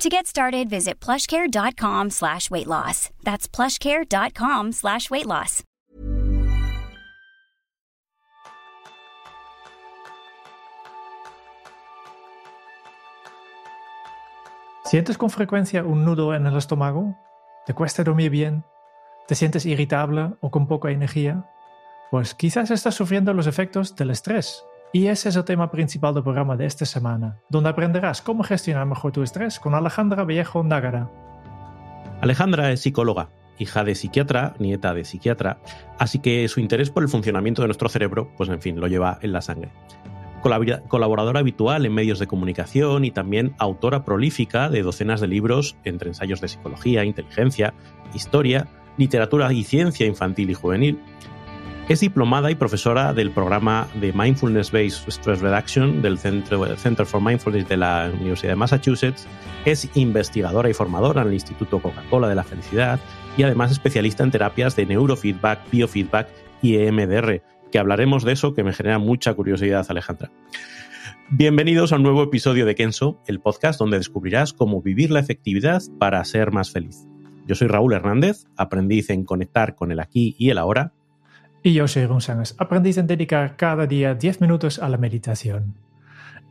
To get started, visit plushcare.com slash weight loss. That's plushcare.com slash weight loss. ¿Sientes con frecuencia un nudo en el estómago? ¿Te cuesta dormir bien? ¿Te sientes irritable o con poca energía? Pues quizás estás sufriendo los efectos del estrés. Y ese es el tema principal del programa de esta semana, donde aprenderás cómo gestionar mejor tu estrés con Alejandra Vallejo Ndágara. Alejandra es psicóloga, hija de psiquiatra, nieta de psiquiatra, así que su interés por el funcionamiento de nuestro cerebro, pues en fin, lo lleva en la sangre. Colaboradora habitual en medios de comunicación y también autora prolífica de docenas de libros entre ensayos de psicología, inteligencia, historia, literatura y ciencia infantil y juvenil, es diplomada y profesora del programa de Mindfulness Based Stress Reduction del Center for Mindfulness de la Universidad de Massachusetts. Es investigadora y formadora en el Instituto Coca-Cola de la Felicidad y además especialista en terapias de neurofeedback, biofeedback y EMDR, que hablaremos de eso que me genera mucha curiosidad, Alejandra. Bienvenidos a un nuevo episodio de Kenso, el podcast donde descubrirás cómo vivir la efectividad para ser más feliz. Yo soy Raúl Hernández, aprendiz en conectar con el aquí y el ahora y yo soy González, aprendiz en dedicar cada día 10 minutos a la meditación.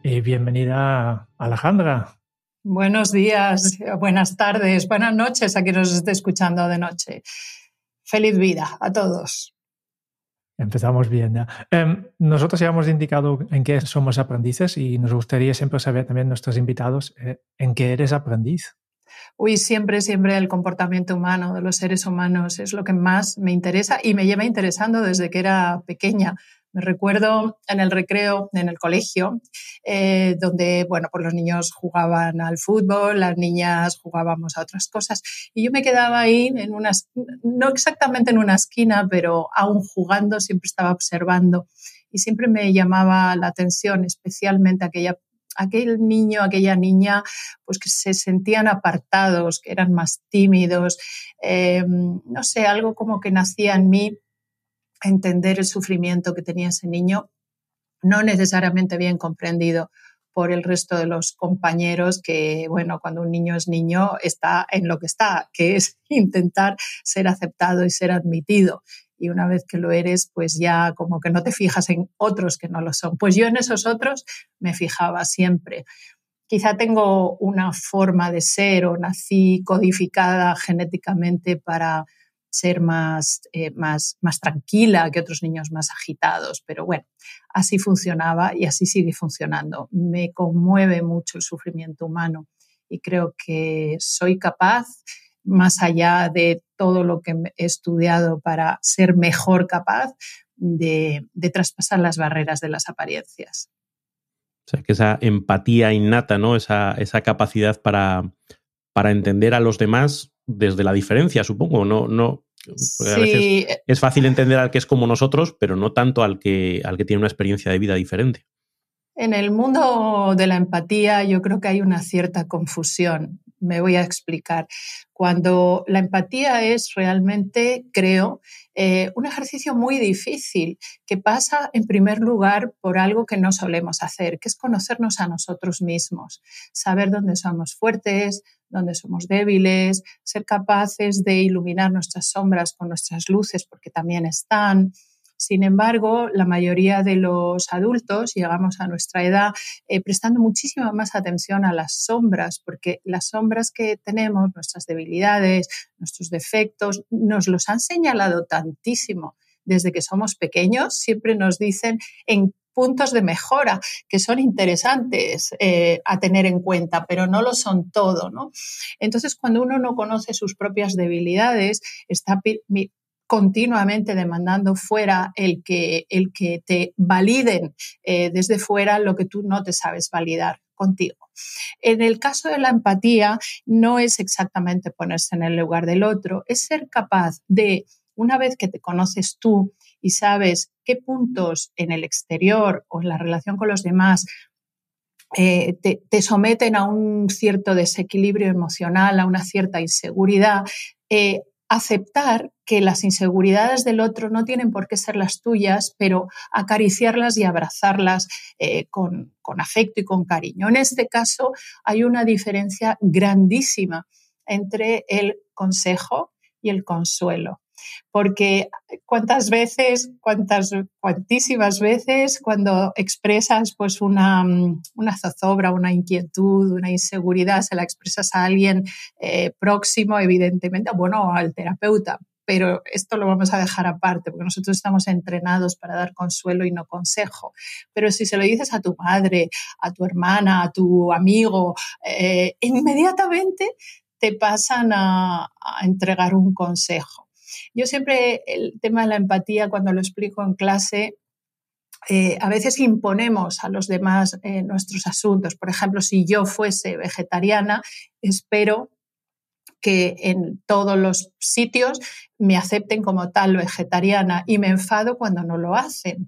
Y bienvenida, Alejandra. Buenos días, buenas tardes, buenas noches a quien nos esté escuchando de noche. Feliz vida a todos. Empezamos bien. Ya. Em, nosotros ya hemos indicado en qué somos aprendices y nos gustaría siempre saber también nuestros invitados eh, en qué eres aprendiz. Uy, siempre, siempre el comportamiento humano de los seres humanos es lo que más me interesa y me lleva interesando desde que era pequeña. Me recuerdo en el recreo, en el colegio, eh, donde, bueno, pues los niños jugaban al fútbol, las niñas jugábamos a otras cosas. Y yo me quedaba ahí en unas, no exactamente en una esquina, pero aún jugando, siempre estaba observando. Y siempre me llamaba la atención, especialmente aquella aquel niño, aquella niña, pues que se sentían apartados, que eran más tímidos, eh, no sé, algo como que nacía en mí entender el sufrimiento que tenía ese niño, no necesariamente bien comprendido por el resto de los compañeros que, bueno, cuando un niño es niño está en lo que está, que es intentar ser aceptado y ser admitido y una vez que lo eres, pues ya como que no te fijas en otros que no lo son. Pues yo en esos otros me fijaba siempre. Quizá tengo una forma de ser o nací codificada genéticamente para ser más, eh, más, más tranquila que otros niños más agitados, pero bueno, así funcionaba y así sigue funcionando. Me conmueve mucho el sufrimiento humano y creo que soy capaz más allá de todo lo que he estudiado para ser mejor capaz de, traspasar las barreras de las apariencias. O sea, que esa empatía innata, ¿no? Esa, capacidad para, para, entender a los demás desde la diferencia, supongo, no, no. Sí. es fácil entender al que es como nosotros, pero no tanto al que, al que tiene una experiencia de vida diferente. En el mundo de la empatía yo creo que hay una cierta confusión me voy a explicar. Cuando la empatía es realmente, creo, eh, un ejercicio muy difícil que pasa en primer lugar por algo que no solemos hacer, que es conocernos a nosotros mismos, saber dónde somos fuertes, dónde somos débiles, ser capaces de iluminar nuestras sombras con nuestras luces, porque también están, sin embargo, la mayoría de los adultos llegamos a nuestra edad eh, prestando muchísima más atención a las sombras, porque las sombras que tenemos, nuestras debilidades, nuestros defectos, nos los han señalado tantísimo desde que somos pequeños. Siempre nos dicen en puntos de mejora que son interesantes eh, a tener en cuenta, pero no lo son todo, ¿no? Entonces, cuando uno no conoce sus propias debilidades, está continuamente demandando fuera el que, el que te validen eh, desde fuera lo que tú no te sabes validar contigo. En el caso de la empatía, no es exactamente ponerse en el lugar del otro, es ser capaz de una vez que te conoces tú y sabes qué puntos en el exterior o en la relación con los demás eh, te, someten a un cierto desequilibrio emocional, a una cierta inseguridad, eh, aceptar que las inseguridades del otro no tienen por qué ser las tuyas, pero acariciarlas y abrazarlas eh, con, con afecto y con cariño. En este caso hay una diferencia grandísima entre el consejo y el consuelo porque cuántas veces, cuántas, cuantísimas veces cuando expresas pues una, una zozobra, una inquietud, una inseguridad, se la expresas a alguien eh, próximo, evidentemente, bueno, al terapeuta, pero esto lo vamos a dejar aparte, porque nosotros estamos entrenados para dar consuelo y no consejo. Pero si se lo dices a tu madre, a tu hermana, a tu amigo, eh, inmediatamente te pasan a, entregar un consejo. Yo siempre el tema de la empatía, cuando lo explico en clase, eh, a veces imponemos a los demás eh, nuestros asuntos. Por ejemplo, si yo fuese vegetariana, espero que en todos los sitios me acepten como tal vegetariana y me enfado cuando no lo hacen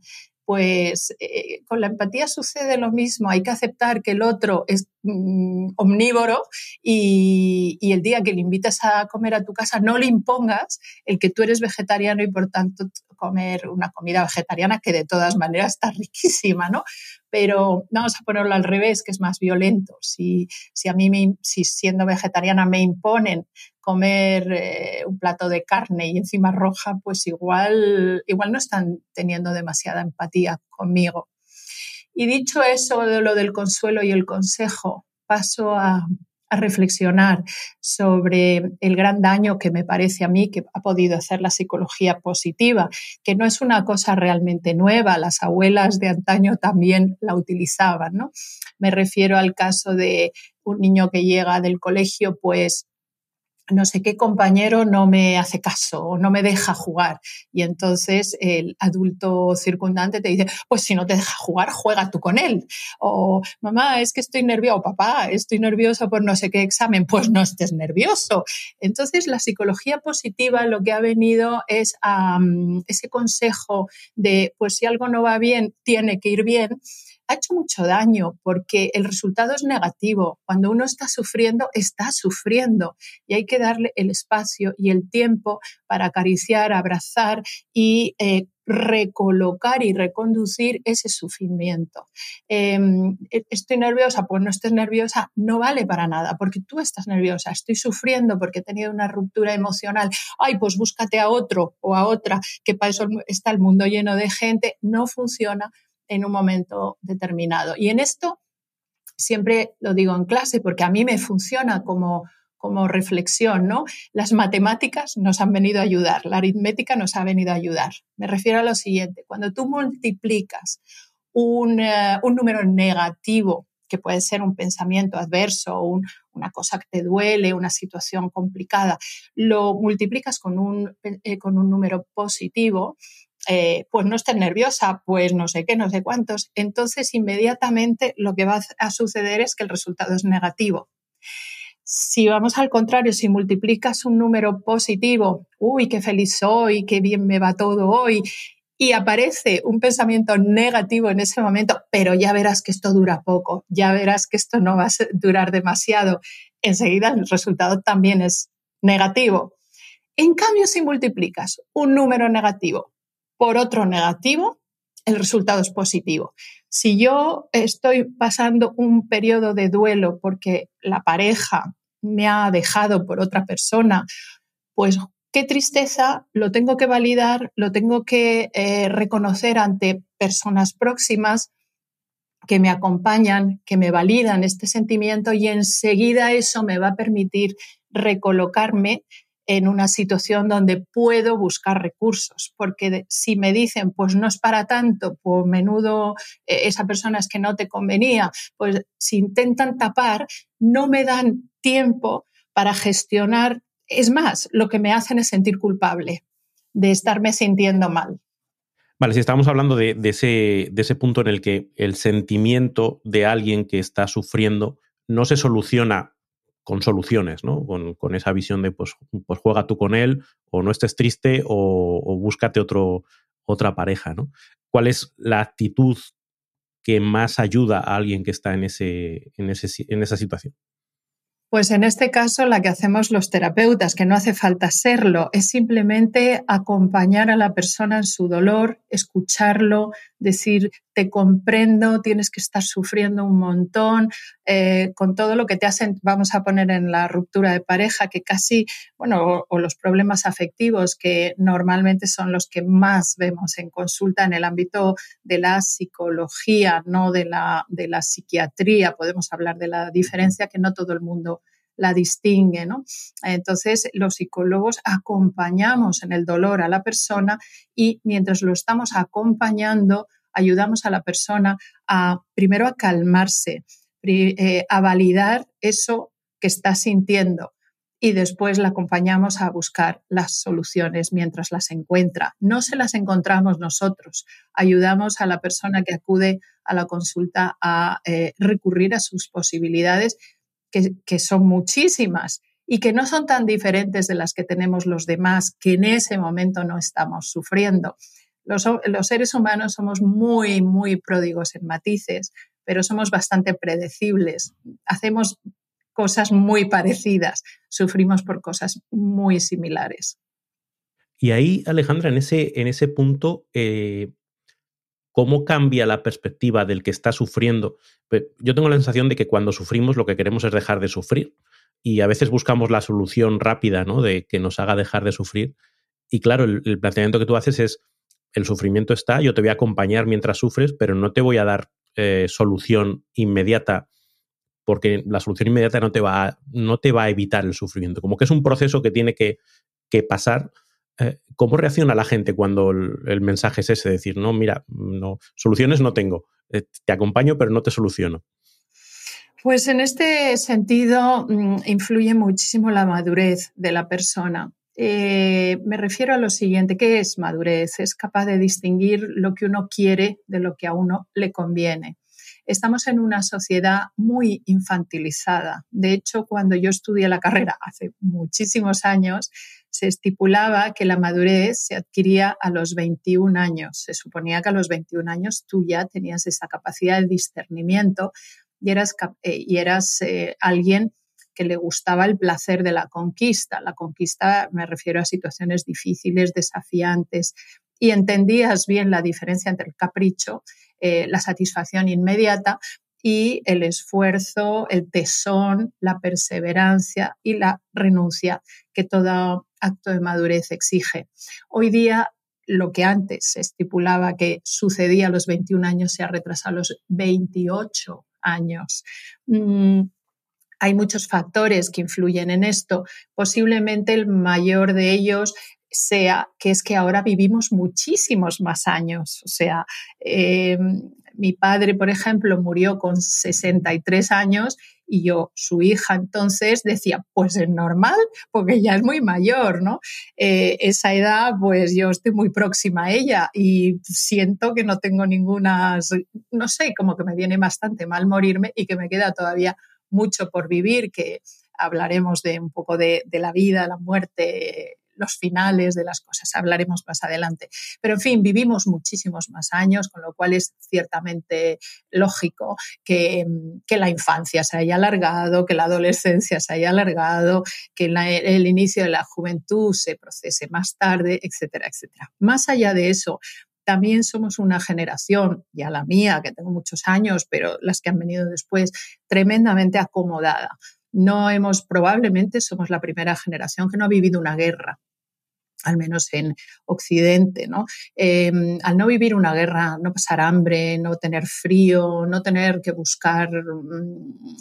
pues eh, con la empatía sucede lo mismo. Hay que aceptar que el otro es mm, omnívoro y, el día que le invitas a comer a tu casa no le impongas el que tú eres vegetariano y por tanto comer una comida vegetariana que de todas maneras está riquísima, ¿no? Pero vamos a ponerlo al revés, que es más violento. Si, si a mí, si siendo vegetariana me imponen comer eh, un plato de carne y encima roja, pues igual, igual no están teniendo demasiada empatía conmigo. Y dicho eso de lo del consuelo y el consejo, paso a, reflexionar sobre el gran daño que me parece a mí que ha podido hacer la psicología positiva, que no es una cosa realmente nueva, las abuelas de antaño también la utilizaban, ¿no? Me refiero al caso de un niño que llega del colegio pues no sé qué compañero no me hace caso o no me deja jugar. Y entonces el adulto circundante te dice, pues si no te deja jugar, juega tú con él. O mamá, es que estoy nervioso, o papá, estoy nervioso por no sé qué examen, pues no estés nervioso. Entonces la psicología positiva lo que ha venido es a ese consejo de, pues si algo no va bien, tiene que ir bien ha hecho mucho daño porque el resultado es negativo. Cuando uno está sufriendo, está sufriendo y hay que darle el espacio y el tiempo para acariciar, abrazar y eh, recolocar y reconducir ese sufrimiento. Em, e, estoy nerviosa, pues no estés nerviosa, no vale para nada, porque tú estás nerviosa, estoy sufriendo porque he tenido una ruptura emocional, ay, pues búscate a otro o a otra, que para eso está el mundo lleno de gente, no funciona en un momento determinado. Y en esto siempre lo digo en clase porque a mí me funciona como, como reflexión, ¿no? Las matemáticas nos han venido a ayudar, la aritmética nos ha venido a ayudar. Me refiero a lo siguiente, cuando tú multiplicas un, eh, número negativo, que puede ser un pensamiento adverso, una cosa que te duele, una situación complicada, lo multiplicas con un, eh, con un número positivo, eh, pues no estés nerviosa, pues no sé qué, no sé cuántos. Entonces, inmediatamente lo que va a suceder es que el resultado es negativo. Si vamos al contrario, si multiplicas un número positivo, uy, qué feliz soy, qué bien me va todo hoy, y aparece un pensamiento negativo en ese momento, pero ya verás que esto dura poco, ya verás que esto no va a durar demasiado, enseguida el resultado también es negativo. En cambio, si multiplicas un número negativo por otro negativo, el resultado es positivo. Si yo estoy pasando un periodo de duelo porque la pareja me ha dejado por otra persona, pues qué tristeza, lo tengo que validar, lo tengo que eh, reconocer ante personas próximas que me acompañan, que me validan este sentimiento y enseguida eso me va a permitir recolocarme en una situación donde puedo buscar recursos, porque si me dicen, pues no es para tanto, pues menudo eh, esa persona es que no te convenía, pues si intentan tapar, no me dan tiempo para gestionar, es más, lo que me hacen es sentir culpable de estarme sintiendo mal. Vale, si estamos hablando de, ese, de ese punto en el que el sentimiento de alguien que está sufriendo no se soluciona con soluciones, ¿no? Con, esa visión de pues, pues, juega tú con él, o no estés triste, o, búscate otro, otra pareja, ¿no? ¿Cuál es la actitud que más ayuda a alguien que está en, ese, en, ese, en esa situación? Pues en este caso la que hacemos los terapeutas, que no hace falta serlo, es simplemente acompañar a la persona en su dolor, escucharlo, decir, te comprendo, tienes que estar sufriendo un montón, eh, con todo lo que te hacen, vamos a poner en la ruptura de pareja, que casi, bueno, o, los problemas afectivos, que normalmente son los que más vemos en consulta en el ámbito de la psicología, no de la, de la psiquiatría. Podemos hablar de la diferencia que no todo el mundo la distingue, ¿no? Entonces, los psicólogos acompañamos en el dolor a la persona y mientras lo estamos acompañando, ayudamos a la persona a, primero, a calmarse, eh, a validar eso que está sintiendo y después la acompañamos a buscar las soluciones mientras las encuentra. No se las encontramos nosotros, ayudamos a la persona que acude a la consulta a eh, recurrir a sus posibilidades que, son muchísimas y que no son tan diferentes de las que tenemos los demás, que en ese momento no estamos sufriendo. Los, los, seres humanos somos muy, muy pródigos en matices, pero somos bastante predecibles. Hacemos cosas muy parecidas, sufrimos por cosas muy similares. Y ahí, Alejandra, en ese, en ese punto, eh, cómo cambia la perspectiva del que está sufriendo. Yo tengo la sensación de que cuando sufrimos lo que queremos es dejar de sufrir y a veces buscamos la solución rápida, ¿no? De que nos haga dejar de sufrir. Y claro, el, planteamiento que tú haces es, el sufrimiento está, yo te voy a acompañar mientras sufres, pero no te voy a dar eh, solución inmediata porque la solución inmediata no te, va a, no te va a evitar el sufrimiento. Como que es un proceso que tiene que, que pasar eh, ¿Cómo reacciona la gente cuando el, mensaje es ese? Decir, no, mira, no, soluciones no tengo, eh, te acompaño pero no te soluciono. Pues en este sentido mm, influye muchísimo la madurez de la persona. Eh, me refiero a lo siguiente, ¿qué es madurez? Es capaz de distinguir lo que uno quiere de lo que a uno le conviene. Estamos en una sociedad muy infantilizada. De hecho, cuando yo estudié la carrera hace muchísimos años, se estipulaba que la madurez se adquiría a los 21 años. Se suponía que a los 21 años tú ya tenías esa capacidad de discernimiento y eras, eh, y eras eh, alguien que le gustaba el placer de la conquista. La conquista me refiero a situaciones difíciles, desafiantes, y entendías bien la diferencia entre el capricho, eh, la satisfacción inmediata y el esfuerzo, el tesón, la perseverancia y la renuncia que todo acto de madurez exige. Hoy día lo que antes se estipulaba que sucedía a los 21 años se ha retrasado a los 28 años. Mm, hay muchos factores que influyen en esto. Posiblemente el mayor de ellos sea que es que ahora vivimos muchísimos más años. O sea, eh, mi padre, por ejemplo, murió con 63 años y yo, su hija, entonces decía, pues es normal, porque ya es muy mayor, ¿no? Eh, esa edad, pues yo estoy muy próxima a ella y siento que no tengo ninguna, no sé, como que me viene bastante mal morirme y que me queda todavía mucho por vivir, que hablaremos de un poco de, de la vida, la muerte los finales de las cosas, hablaremos más adelante. Pero en fin, vivimos muchísimos más años, con lo cual es ciertamente lógico que, la infancia se haya alargado, que la adolescencia se haya alargado, que el inicio de la juventud se procese más tarde, etcétera, etcétera. Más allá de eso, también somos una generación, ya la mía, que tengo muchos años, pero las que han venido después, tremendamente acomodada. No hemos, probablemente somos la primera generación que no ha vivido una guerra al menos en Occidente, ¿no? Em, al no vivir una guerra, no pasar hambre, no tener frío, no tener que buscar mm,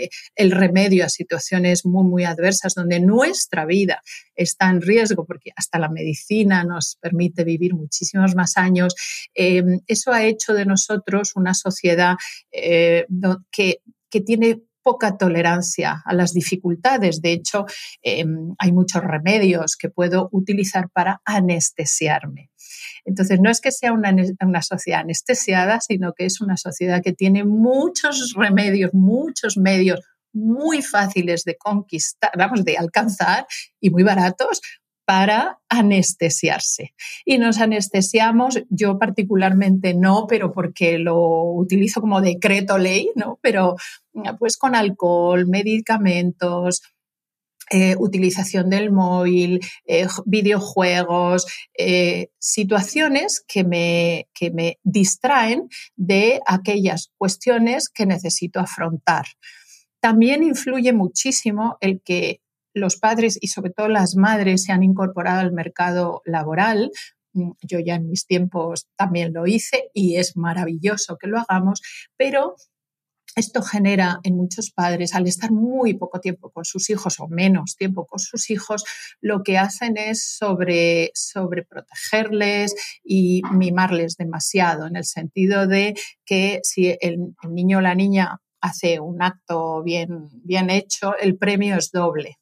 eh, el remedio a situaciones muy, muy adversas donde nuestra vida está en riesgo, porque hasta la medicina nos permite vivir muchísimos más años, em, eso ha hecho de nosotros una sociedad eh, que, que tiene poca tolerancia a las dificultades. De hecho, em, hay muchos remedios que puedo utilizar para anestesiarme. Entonces, no es que sea una, una, sociedad anestesiada, sino que es una sociedad que tiene muchos remedios, muchos medios muy fáciles de conquistar, vamos, de alcanzar y muy baratos para anestesiarse. Y nos anestesiamos, yo particularmente no, pero porque lo utilizo como decreto ley, ¿no? Pero pues con alcohol, medicamentos, eh, utilización del móvil, eh, videojuegos, eh, situaciones que me, que me distraen de aquellas cuestiones que necesito afrontar. También influye muchísimo el que los padres y sobre todo las madres se han incorporado al mercado laboral. Mm, yo ya en mis tiempos también lo hice y es maravilloso que lo hagamos, pero esto genera en muchos padres, al estar muy poco tiempo con sus hijos o menos tiempo con sus hijos, lo que hacen es sobre, protegerles y mimarles demasiado, en el sentido de que si el, niño o la niña hace un acto bien, bien hecho, el premio es doble.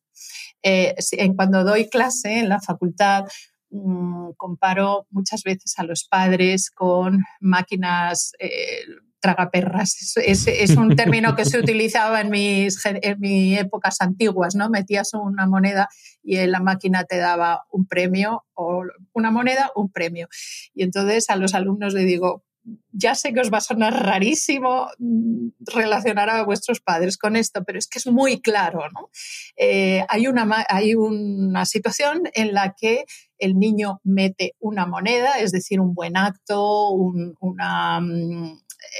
Eh, cuando doy clase en la facultad, mm, comparo muchas veces a los padres con máquinas eh, tragaperras. Es, es, un término que se utilizaba en mis, en mis épocas antiguas, ¿no? Metías una moneda y la máquina te daba un premio o una moneda, un premio. Y entonces a los alumnos le digo, ya sé que os va a sonar rarísimo mm, relacionar a vuestros padres con esto, pero es que es muy claro, ¿no? Eh, hay, una, hay una situación en la que el niño mete una moneda, es decir, un buen acto, una,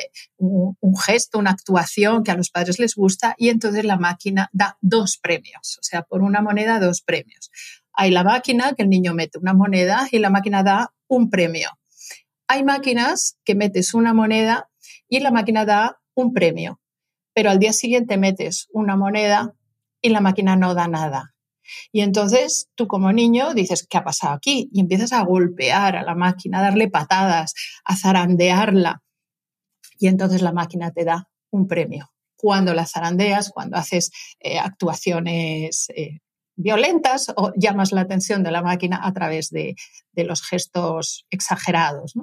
eh, un, gesto, una actuación que a los padres les gusta y entonces la máquina da dos premios, o sea, por una moneda dos premios. Hay la máquina que el niño mete una moneda y la máquina da un premio. Hay máquinas que metes una moneda y la máquina da un premio, pero al día siguiente metes una moneda y la máquina no da nada. Y entonces tú como niño dices, ¿qué ha pasado aquí? Y empiezas a golpear a la máquina, a darle patadas, a zarandearla. Y entonces la máquina te da un premio. Cuando la zarandeas, cuando haces eh, actuaciones eh, violentas o llamas la atención de la máquina a través de, los gestos exagerados.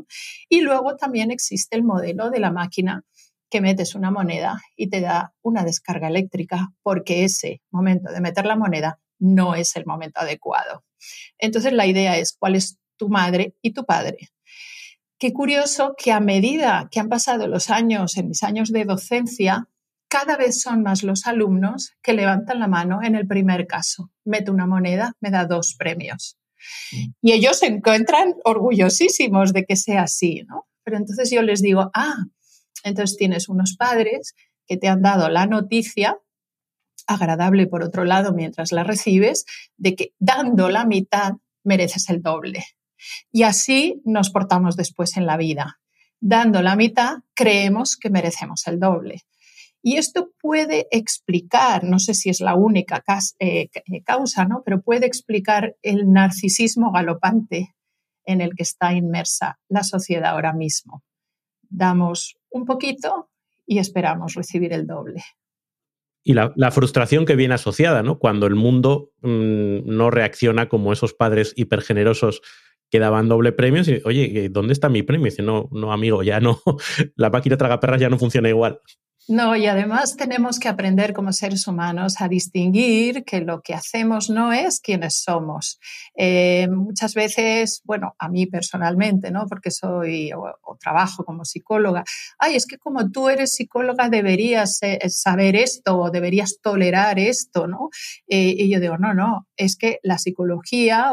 Y luego también existe el modelo de la máquina que metes una moneda y te da una descarga eléctrica porque ese momento de meter la moneda no es el momento adecuado. Entonces la idea es cuál es tu madre y tu padre. Qué curioso que a medida que han pasado los años, en mis años de docencia, cada vez son más los alumnos que levantan la mano en el primer caso. Meto una moneda, me da dos premios. Mm. Y ellos se encuentran orgullosísimos de que sea así, ¿no? Pero entonces yo les digo, ah, entonces tienes unos padres que te han dado la noticia, agradable por otro lado mientras la recibes, de que dando la mitad mereces el doble. Y así nos portamos después en la vida. Dando la mitad, creemos que merecemos el doble. Y esto puede explicar, no sé si es la única eh, eh, causa, ¿no? pero puede explicar el narcisismo galopante en el que está inmersa la sociedad ahora mismo. Damos un poquito y esperamos recibir el doble. Y la, frustración que viene asociada, ¿no? Cuando el mundo mm, no reacciona como esos padres hipergenerosos que daban doble premio. Y, Oye, ¿dónde está mi premio? Y dice, no, no, amigo, ya no, la máquina tragaperras ya no funciona igual. No, y además tenemos que aprender como seres humanos a distinguir que lo que hacemos no es quienes somos. Eh, muchas veces, bueno, a mí personalmente, ¿no? Porque soy o, trabajo como psicóloga, ay, es que como tú eres psicóloga deberías eh, saber esto o deberías tolerar esto, ¿no? Eh, y yo digo, no, no, es que la psicología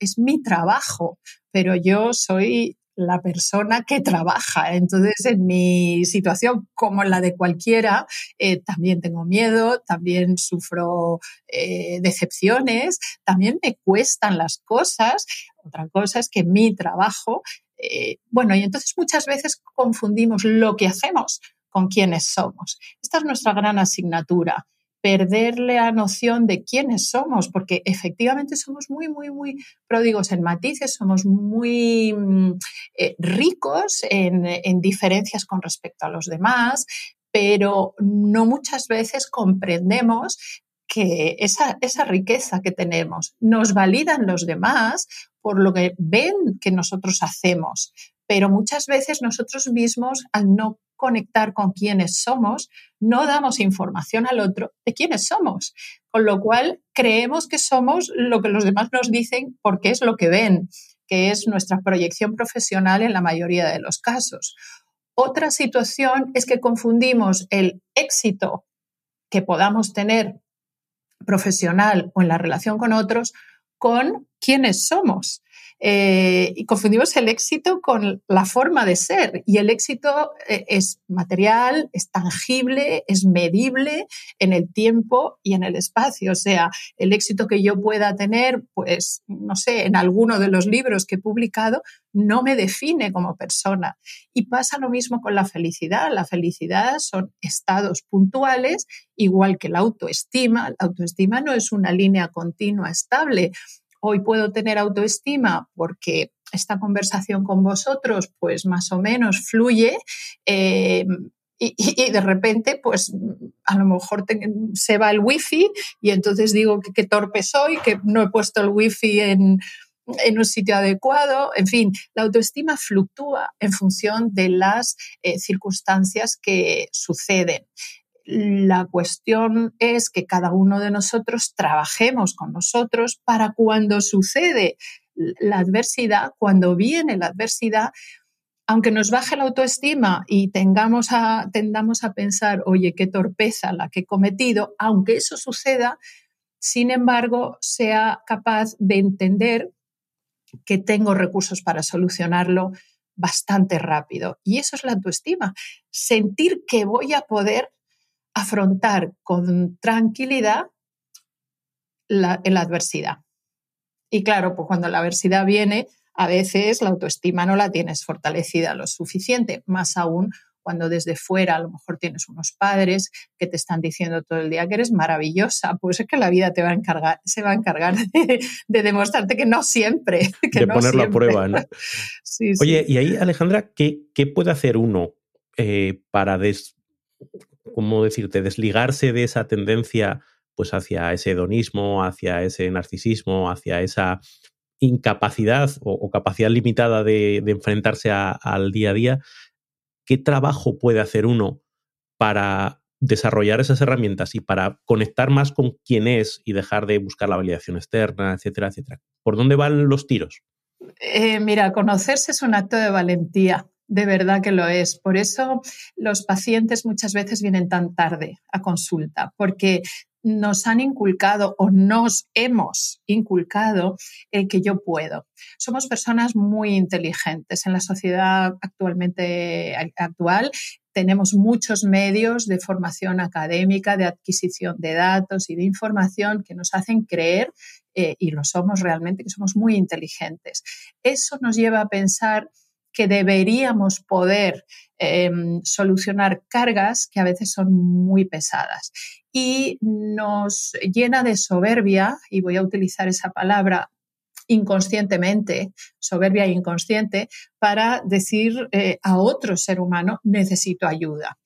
es mi trabajo, pero yo soy la persona que trabaja. Entonces, en mi situación, como en la de cualquiera, eh, también tengo miedo, también sufro eh, decepciones, también me cuestan las cosas. Otra cosa es que mi trabajo, eh, bueno, y entonces muchas veces confundimos lo que hacemos con quiénes somos. Esta es nuestra gran asignatura perder la noción de quiénes somos, porque efectivamente somos muy, muy, muy pródigos en matices, somos muy mm, eh, ricos en, en diferencias con respecto a los demás, pero no muchas veces comprendemos que esa, esa, riqueza que tenemos nos validan los demás por lo que ven que nosotros hacemos, pero muchas veces nosotros mismos, al no conectar con quienes somos, no damos información al otro de quiénes somos, con lo cual creemos que somos lo que los demás nos dicen porque es lo que ven, que es nuestra proyección profesional en la mayoría de los casos. Otra situación es que confundimos el éxito que podamos tener profesional o en la relación con otros con quiénes somos. Eh, y confundimos el éxito con la forma de ser. Y el éxito eh, es material, es tangible, es medible en el tiempo y en el espacio. O sea, el éxito que yo pueda tener, pues, no sé, en alguno de los libros que he publicado, no me define como persona. Y pasa lo mismo con la felicidad. La felicidad son estados puntuales, igual que la autoestima. La autoestima no es una línea continua estable hoy puedo tener autoestima porque esta conversación con vosotros pues más o menos fluye eh, y, de repente pues a lo mejor se va el wifi y entonces digo que torpe soy, que no he puesto el wifi en, en un sitio adecuado. En fin, la autoestima fluctúa en función de las eh, circunstancias que suceden. La cuestión es que cada uno de nosotros trabajemos con nosotros para cuando sucede la adversidad, cuando viene la adversidad, aunque nos baje la autoestima y tengamos a, tendamos a pensar, oye, qué torpeza la que he cometido, aunque eso suceda, sin embargo, sea capaz de entender que tengo recursos para solucionarlo bastante rápido. Y eso es la autoestima, sentir que voy a poder afrontar con tranquilidad la, la adversidad. Y claro, pues cuando la adversidad viene, a veces la autoestima no la tienes fortalecida lo suficiente, más aún cuando desde fuera a lo mejor tienes unos padres que te están diciendo todo el día que eres maravillosa, pues es que la vida te va a encargar, se va a encargar de, demostrarte que no siempre. Que de ponerlo a prueba, ¿no? Oye, y ahí, Alejandra, ¿qué, qué puede hacer uno eh, para des, ¿cómo decirte?, desligarse de esa tendencia pues hacia ese hedonismo, hacia ese narcisismo, hacia esa incapacidad o, capacidad limitada de, enfrentarse al día a día, ¿qué trabajo puede hacer uno para desarrollar esas herramientas y para conectar más con quién es y dejar de buscar la validación externa, etcétera, etcétera? ¿Por dónde van los tiros? Eh, mira, conocerse es un acto de valentía. De verdad que lo es. Por eso los pacientes muchas veces vienen tan tarde a consulta, porque nos han inculcado o nos hemos inculcado el que yo puedo. Somos personas muy inteligentes en la sociedad actualmente actual. Tenemos muchos medios de formación académica, de adquisición de datos y de información que nos hacen creer, eh, y lo somos realmente, que somos muy inteligentes. Eso nos lleva a pensar que deberíamos poder em, solucionar cargas que a veces son muy pesadas. Y nos llena de soberbia, y voy a utilizar esa palabra inconscientemente, soberbia inconsciente, para decir eh, a otro ser humano, necesito ayuda.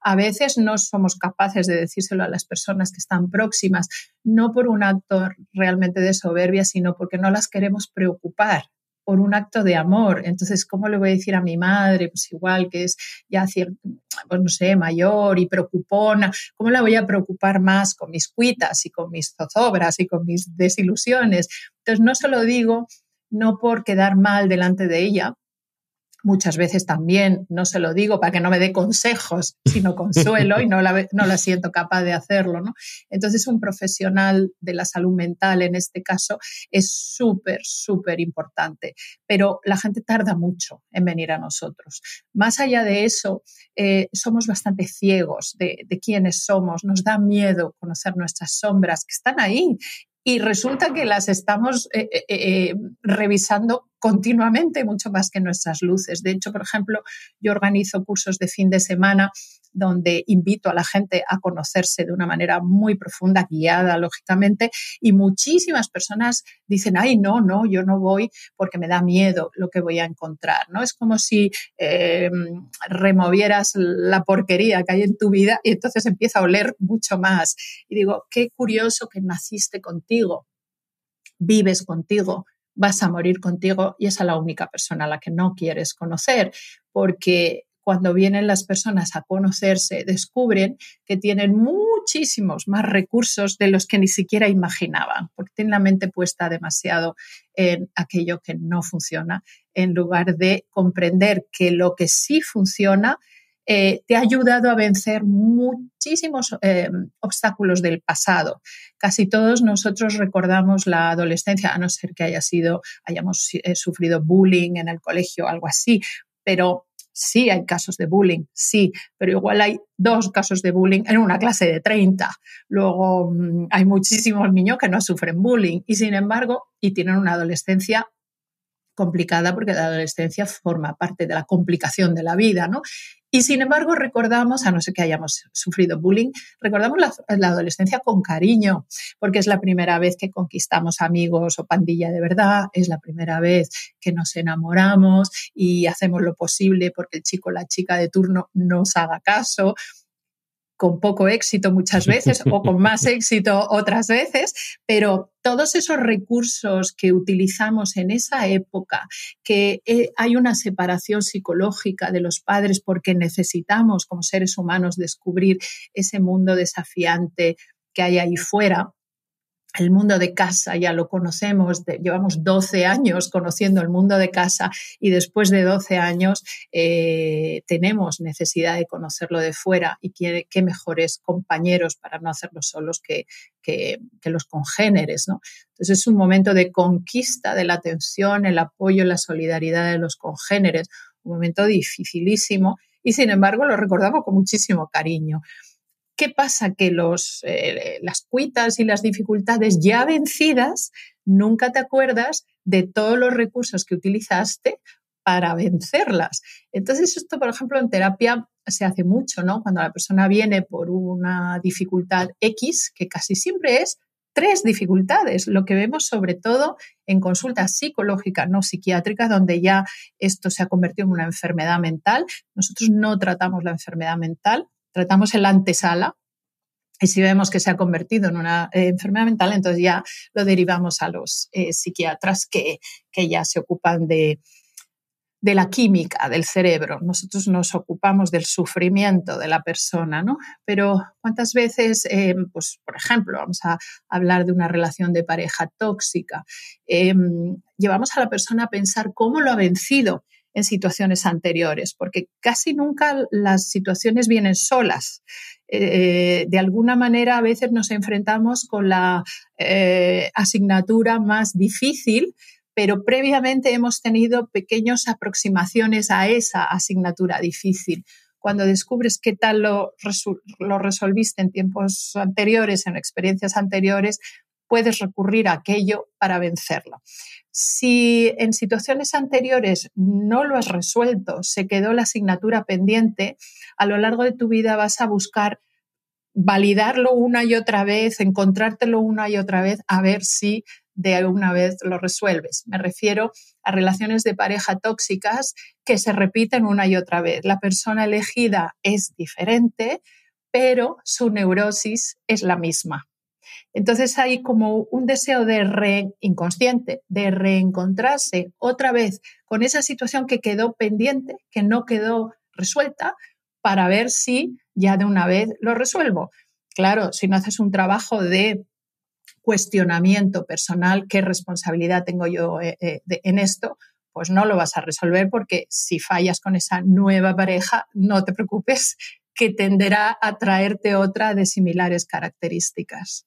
A veces no somos capaces de decírselo a las personas que están próximas, no por un acto realmente de soberbia, sino porque no las queremos preocupar por un acto de amor. Entonces, ¿cómo le voy a decir a mi madre? Pues igual que es ya pues no sé, mayor y preocupona, ¿cómo la voy a preocupar más con mis cuitas y con mis zozobras y con mis desilusiones? Entonces, no se lo digo no por quedar mal delante de ella, muchas veces también no se lo digo para que no me dé consejos, sino consuelo y no la, no la siento capaz de hacerlo. ¿no? Entonces, un profesional de la salud mental en este caso es súper, súper importante, pero la gente tarda mucho en venir a nosotros. Más allá de eso, eh, somos bastante ciegos de, quiénes somos, nos da miedo conocer nuestras sombras que están ahí y resulta que las estamos eh, eh, revisando continuamente, mucho más que nuestras luces. De hecho, por ejemplo, yo organizo cursos de fin de semana donde invito a la gente a conocerse de una manera muy profunda, guiada, lógicamente, y muchísimas personas dicen, ay, no, no, yo no voy porque me da miedo lo que voy a encontrar, ¿no? Es como si em, removieras la porquería que hay en tu vida y entonces empieza a oler mucho más. Y digo, qué curioso que naciste contigo, vives contigo, vas a morir contigo y es a la única persona a la que no quieres conocer, porque cuando vienen las personas a conocerse, descubren que tienen muchísimos más recursos de los que ni siquiera imaginaban, porque tienen la mente puesta demasiado en aquello que no funciona, en lugar de comprender que lo que sí funciona eh, te ha ayudado a vencer muchísimos eh, obstáculos del pasado. Casi todos nosotros recordamos la adolescencia, a no ser que haya sido, hayamos eh, sufrido bullying en el colegio o algo así, pero sí hay casos de bullying, sí, pero igual hay dos casos de bullying en una clase de 30. Luego mm, hay muchísimos niños que no sufren bullying y sin embargo, y tienen una adolescencia complicada porque la adolescencia forma parte de la complicación de la vida, ¿no? Y sin embargo, recordamos, a no ser que hayamos sufrido bullying, recordamos la, adolescencia con cariño, porque es la primera vez que conquistamos amigos o pandilla de verdad, es la primera vez que nos enamoramos y hacemos lo posible porque el chico o la chica de turno nos haga caso con poco éxito muchas veces o con más éxito otras veces, pero todos esos recursos que utilizamos en esa época, que eh, hay una separación psicológica de los padres porque necesitamos como seres humanos descubrir ese mundo desafiante que hay ahí fuera, el mundo de casa ya lo conocemos, llevamos 12 años conociendo el mundo de casa y después de 12 años eh, tenemos necesidad de conocerlo de fuera y qué, mejores compañeros para no hacerlo solos que, que, los congéneres. ¿no? Entonces es un momento de conquista de la atención, el apoyo, la solidaridad de los congéneres, un momento dificilísimo y sin embargo lo recordamos con muchísimo cariño. ¿Qué pasa? Que los, eh, las cuitas y las dificultades ya vencidas, nunca te acuerdas de todos los recursos que utilizaste para vencerlas. Entonces, esto, por ejemplo, en terapia se hace mucho, ¿no? Cuando la persona viene por una dificultad X, que casi siempre es tres dificultades, lo que vemos sobre todo en consulta psicológica, no psiquiátrica, donde ya esto se ha convertido en una enfermedad mental. Nosotros no tratamos la enfermedad mental, tratamos en la antesala y si vemos que se ha convertido en una eh, enfermedad mental, entonces ya lo derivamos a los eh, psiquiatras que, que, ya se ocupan de, de la química del cerebro. Nosotros nos ocupamos del sufrimiento de la persona, ¿no? Pero ¿cuántas veces, eh, pues, por ejemplo, vamos a hablar de una relación de pareja tóxica, llevamos a la persona a pensar cómo lo ha vencido en situaciones anteriores, porque casi nunca las situaciones vienen solas. Eh, de alguna manera a veces nos enfrentamos con la eh, asignatura más difícil, pero previamente hemos tenido pequeñas aproximaciones a esa asignatura difícil. Cuando descubres qué tal lo, lo resolviste en tiempos anteriores, en experiencias anteriores, puedes recurrir a aquello para vencerlo. Si en situaciones anteriores no lo has resuelto, se quedó la asignatura pendiente, a lo largo de tu vida vas a buscar validarlo una y otra vez, encontrártelo una y otra vez, a ver si de alguna vez lo resuelves. Me refiero a relaciones de pareja tóxicas que se repiten una y otra vez. La persona elegida es diferente, pero su neurosis es la misma. Entonces hay como un deseo de re, inconsciente, de reencontrarse otra vez con esa situación que quedó pendiente, que no quedó resuelta, para ver si ya de una vez lo resuelvo. Claro, si no haces un trabajo de cuestionamiento personal, qué responsabilidad tengo yo eh, eh, en esto, pues no lo vas a resolver porque si fallas con esa nueva pareja, no te preocupes, que tenderá a traerte otra de similares características.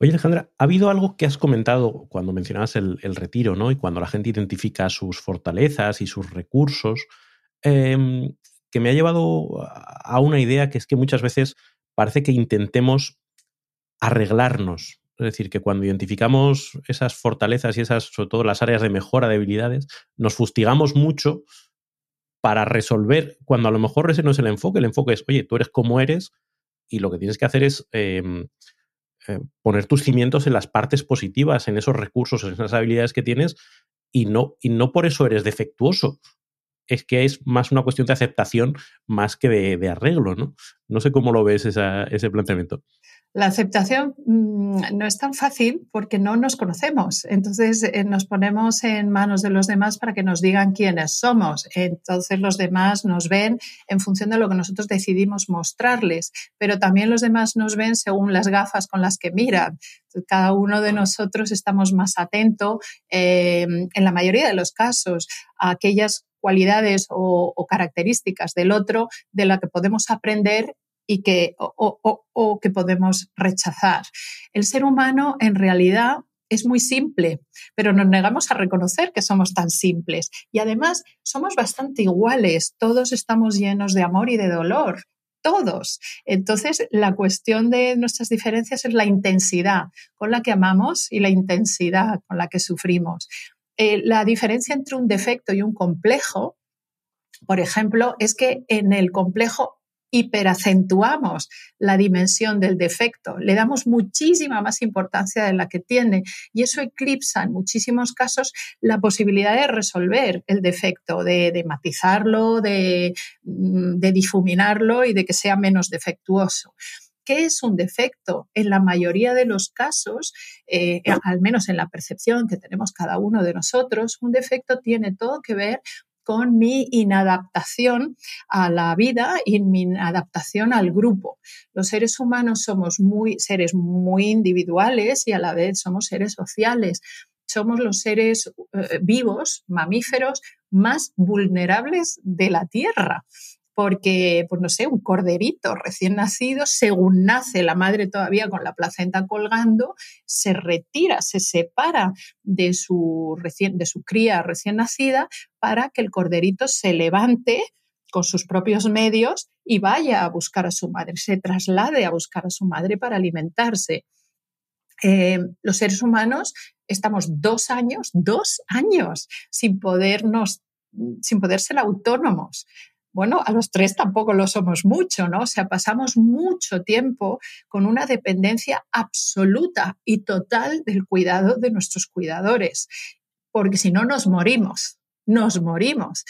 Oye, Alejandra, ha habido algo que has comentado cuando mencionabas el, retiro, ¿no? Y cuando la gente identifica sus fortalezas y sus recursos, eh, que me ha llevado a una idea que es que muchas veces parece que intentemos arreglarnos. Es decir, que cuando identificamos esas fortalezas y esas, sobre todo las áreas de mejora de habilidades, nos fustigamos mucho para resolver, cuando a lo mejor ese no es el enfoque, el enfoque es, oye, tú eres como eres y lo que tienes que hacer es eh, eh, poner tus cimientos en las partes positivas, en esos recursos, en esas habilidades que tienes y no, y no por eso eres defectuoso, es que es más una cuestión de aceptación más que de, arreglo, ¿no? No sé cómo lo ves ese planteamiento. La aceptación mmm, no es tan fácil porque no nos conocemos. Entonces eh, nos ponemos en manos de los demás para que nos digan quiénes somos. Entonces los demás nos ven en función de lo que nosotros decidimos mostrarles, pero también los demás nos ven según las gafas con las que miran. Cada uno de nosotros estamos más atento, eh, en la mayoría de los casos, a aquellas cualidades o, o, características del otro de la que podemos aprender y que, o, o, que podemos rechazar. El ser humano en realidad es muy simple, pero nos negamos a reconocer que somos tan simples. Y además somos bastante iguales, todos estamos llenos de amor y de dolor, todos. Entonces, la cuestión de nuestras diferencias es la intensidad con la que amamos y la intensidad con la que sufrimos. Eh, la diferencia entre un defecto y un complejo, por ejemplo, es que en el complejo hiperacentuamos la dimensión del defecto, le damos muchísima más importancia de la que tiene y eso eclipsa en muchísimos casos la posibilidad de resolver el defecto, de, de matizarlo, de, mm, de difuminarlo y de que sea menos defectuoso. ¿Qué es un defecto? En la mayoría de los casos, eh, al menos en la percepción que tenemos cada uno de nosotros, un defecto tiene todo que ver con mi inadaptación a la vida y mi inadaptación al grupo. Los seres humanos somos muy, seres muy individuales y a la vez somos seres sociales. Somos los seres eh, vivos, mamíferos, más vulnerables de la Tierra porque, pues no sé, un corderito recién nacido, según nace la madre todavía con la placenta colgando, se retira, se separa de su, recién, de su cría recién nacida para que el corderito se levante con sus propios medios y vaya a buscar a su madre, se traslade a buscar a su madre para alimentarse. Eh, los seres humanos estamos dos años, dos años sin podernos, sin poder ser autónomos bueno, a los tres tampoco lo somos mucho, ¿no? O sea, pasamos mucho tiempo con una dependencia absoluta y total del cuidado de nuestros cuidadores, porque si no nos morimos, nos morimos.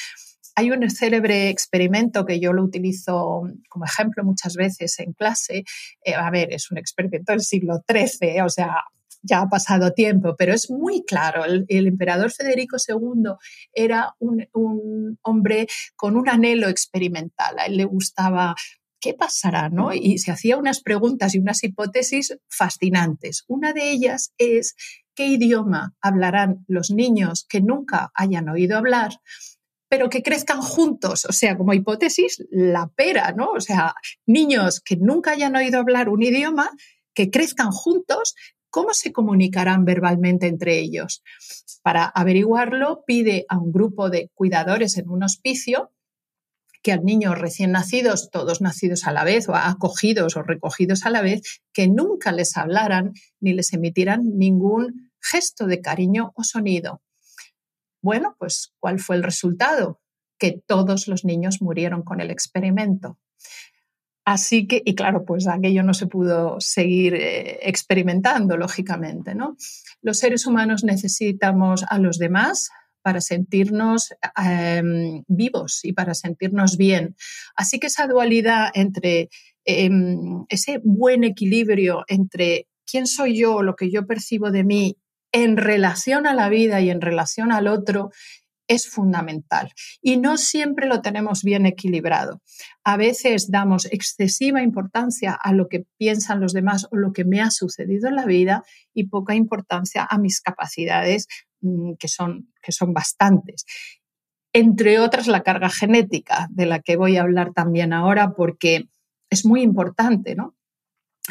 Hay un célebre experimento que yo lo utilizo como ejemplo muchas veces en clase. Eh, a ver, es un experimento del siglo XIII, o sea, ya ha pasado tiempo, pero es muy claro. El, emperador Federico II era un, un, hombre con un anhelo experimental. A él le gustaba qué pasará, ¿no? Y se hacía unas preguntas y unas hipótesis fascinantes. Una de ellas es qué idioma hablarán los niños que nunca hayan oído hablar pero que crezcan juntos, o sea, como hipótesis, la pera, ¿no? O sea, niños que nunca hayan oído hablar un idioma, que crezcan juntos, ¿Cómo se comunicarán verbalmente entre ellos? Para averiguarlo, pide a un grupo de cuidadores en un hospicio que al niño recién nacidos, todos nacidos a la vez o acogidos o recogidos a la vez, que nunca les hablaran ni les emitieran ningún gesto de cariño o sonido. Bueno, pues ¿cuál fue el resultado? Que todos los niños murieron con el experimento. Así que, y claro, pues aquello no se pudo seguir eh, experimentando, lógicamente, ¿no? Los seres humanos necesitamos a los demás para sentirnos eh, vivos y para sentirnos bien. Así que esa dualidad entre eh, ese buen equilibrio entre quién soy yo, lo que yo percibo de mí en relación a la vida y en relación al otro, es fundamental y no siempre lo tenemos bien equilibrado. A veces damos excesiva importancia a lo que piensan los demás o lo que me ha sucedido en la vida y poca importancia a mis capacidades, mm, que son, que son bastantes. Entre otras, la carga genética, de la que voy a hablar también ahora, porque es muy importante, ¿no?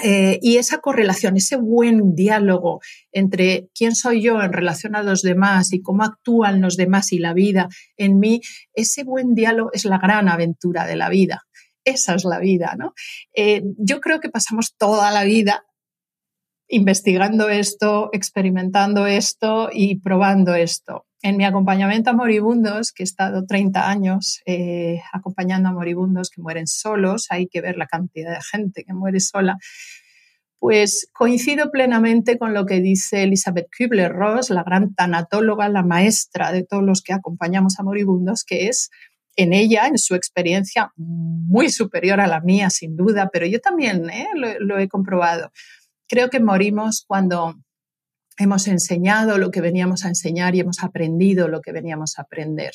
Eh, y esa correlación, ese buen diálogo entre quién soy yo en relación a los demás y cómo actúan los demás y la vida en mí, ese buen diálogo es la gran aventura de la vida. Esa es la vida, ¿no? Eh, yo creo que pasamos toda la vida investigando esto, experimentando esto y probando esto. En mi acompañamiento a moribundos, que he estado 30 años eh, acompañando a moribundos que mueren solos, hay que ver la cantidad de gente que muere sola, pues coincido plenamente con lo que dice Elizabeth Kübler-Ross, la gran tanatóloga, la maestra de todos los que acompañamos a moribundos, que es en ella, en su experiencia, muy superior a la mía, sin duda, pero yo también ¿eh? lo he comprobado Creo que morimos cuando hemos enseñado lo que veníamos a enseñar y hemos aprendido lo que veníamos a aprender.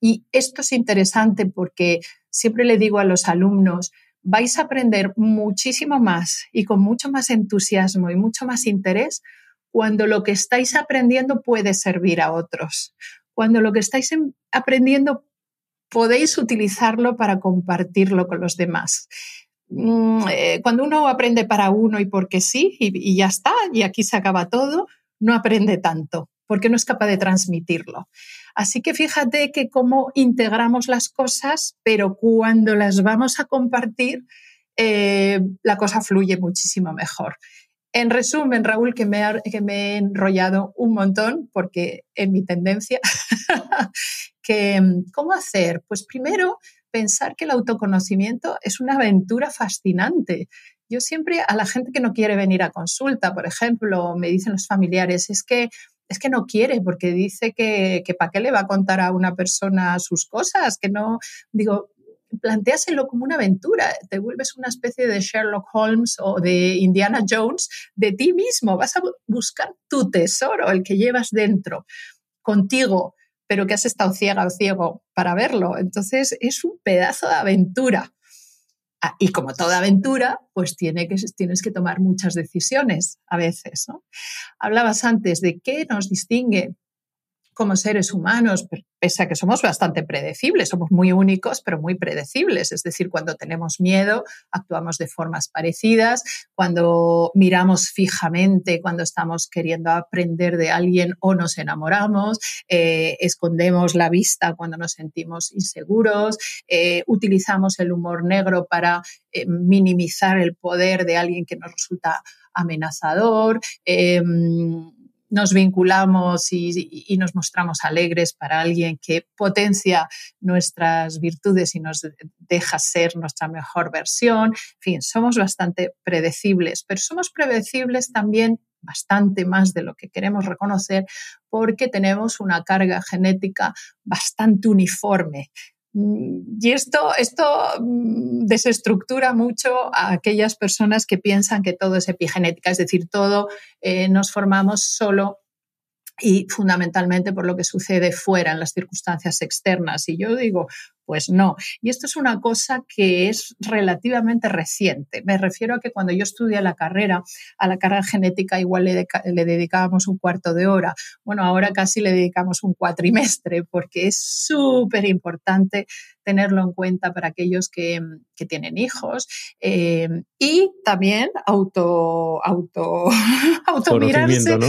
Y esto es interesante porque siempre le digo a los alumnos, vais a aprender muchísimo más y con mucho más entusiasmo y mucho más interés cuando lo que estáis aprendiendo puede servir a otros, cuando lo que estáis aprendiendo podéis utilizarlo para compartirlo con los demás. Mm, eh, cuando uno aprende para uno y porque sí, y, ya está, y aquí se acaba todo, no aprende tanto, porque no es capaz de transmitirlo. Así que fíjate que cómo integramos las cosas, pero cuando las vamos a compartir, eh, la cosa fluye muchísimo mejor. En resumen, Raúl, que me, que me he enrollado un montón, porque en mi tendencia, que, ¿cómo hacer? Pues primero, pensar que el autoconocimiento es una aventura fascinante. Yo siempre a la gente que no quiere venir a consulta, por ejemplo, me dicen los familiares, es que es que no quiere porque dice que, que para qué le va a contar a una persona sus cosas, que no, digo, planteáselo como una aventura, te vuelves una especie de Sherlock Holmes o de Indiana Jones de ti mismo, vas a buscar tu tesoro, el que llevas dentro, contigo pero que has estado ciega o ciego para verlo. Entonces es un pedazo de aventura. Ah, y como toda aventura, pues tienes que tomar muchas decisiones a veces. ¿no? Hablabas antes de qué nos distingue como seres humanos, pese a que somos bastante predecibles, somos muy únicos, pero muy predecibles. Es decir, cuando tenemos miedo, actuamos de formas parecidas, cuando miramos fijamente, cuando estamos queriendo aprender de alguien o nos enamoramos, eh, escondemos la vista cuando nos sentimos inseguros, eh, utilizamos el humor negro para eh, minimizar el poder de alguien que nos resulta amenazador nos vinculamos y, nos mostramos alegres para alguien que potencia nuestras virtudes y nos deja ser nuestra mejor versión. En fin, somos bastante predecibles, pero somos predecibles también bastante más de lo que queremos reconocer porque tenemos una carga genética bastante uniforme. Mm, y esto, esto mm, desestructura mucho a aquellas personas que piensan que todo es epigenética, es decir, todo eh, nos formamos solo y fundamentalmente por lo que sucede fuera en las circunstancias externas. Y yo digo, pues no. Y esto es una cosa que es relativamente reciente. Me refiero a que cuando yo estudié la carrera, a la carga genética igual le, le dedicábamos un cuarto de hora. Bueno, ahora casi le dedicamos un cuatrimestre porque es súper importante tenerlo en cuenta para aquellos que, que tienen hijos eh, y también auto, auto, automirarse ¿no?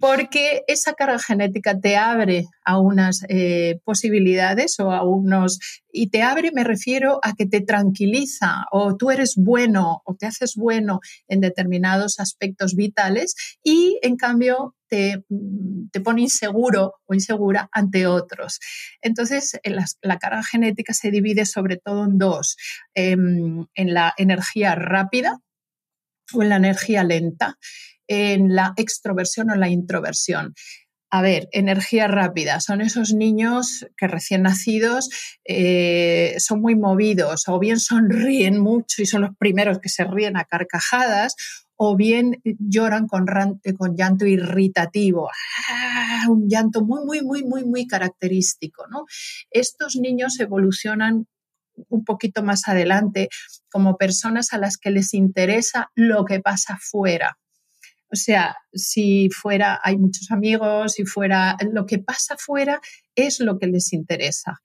porque esa carga genética te abre a unas eh, posibilidades o a unos y te abre, me refiero a que te tranquiliza o tú eres bueno o te haces bueno en determinados aspectos vitales y en cambio te, mm, te pone inseguro o insegura ante otros. Entonces, la, la, carga genética se divide sobre todo en dos, em, en la energía rápida o en la energía lenta, en la extroversión o la introversión. A ver, energía rápida. Son esos niños que recién nacidos eh, son muy movidos o bien sonríen mucho y son los primeros que se ríen a carcajadas o bien lloran con, llanto irritativo, ¡ah! un llanto muy, muy, muy, muy, muy característico. ¿no? Estos niños evolucionan un poquito más adelante como personas a las que les interesa lo que pasa fuera. O sea, si fuera, hay muchos amigos, si fuera, lo que pasa fuera es lo que les interesa.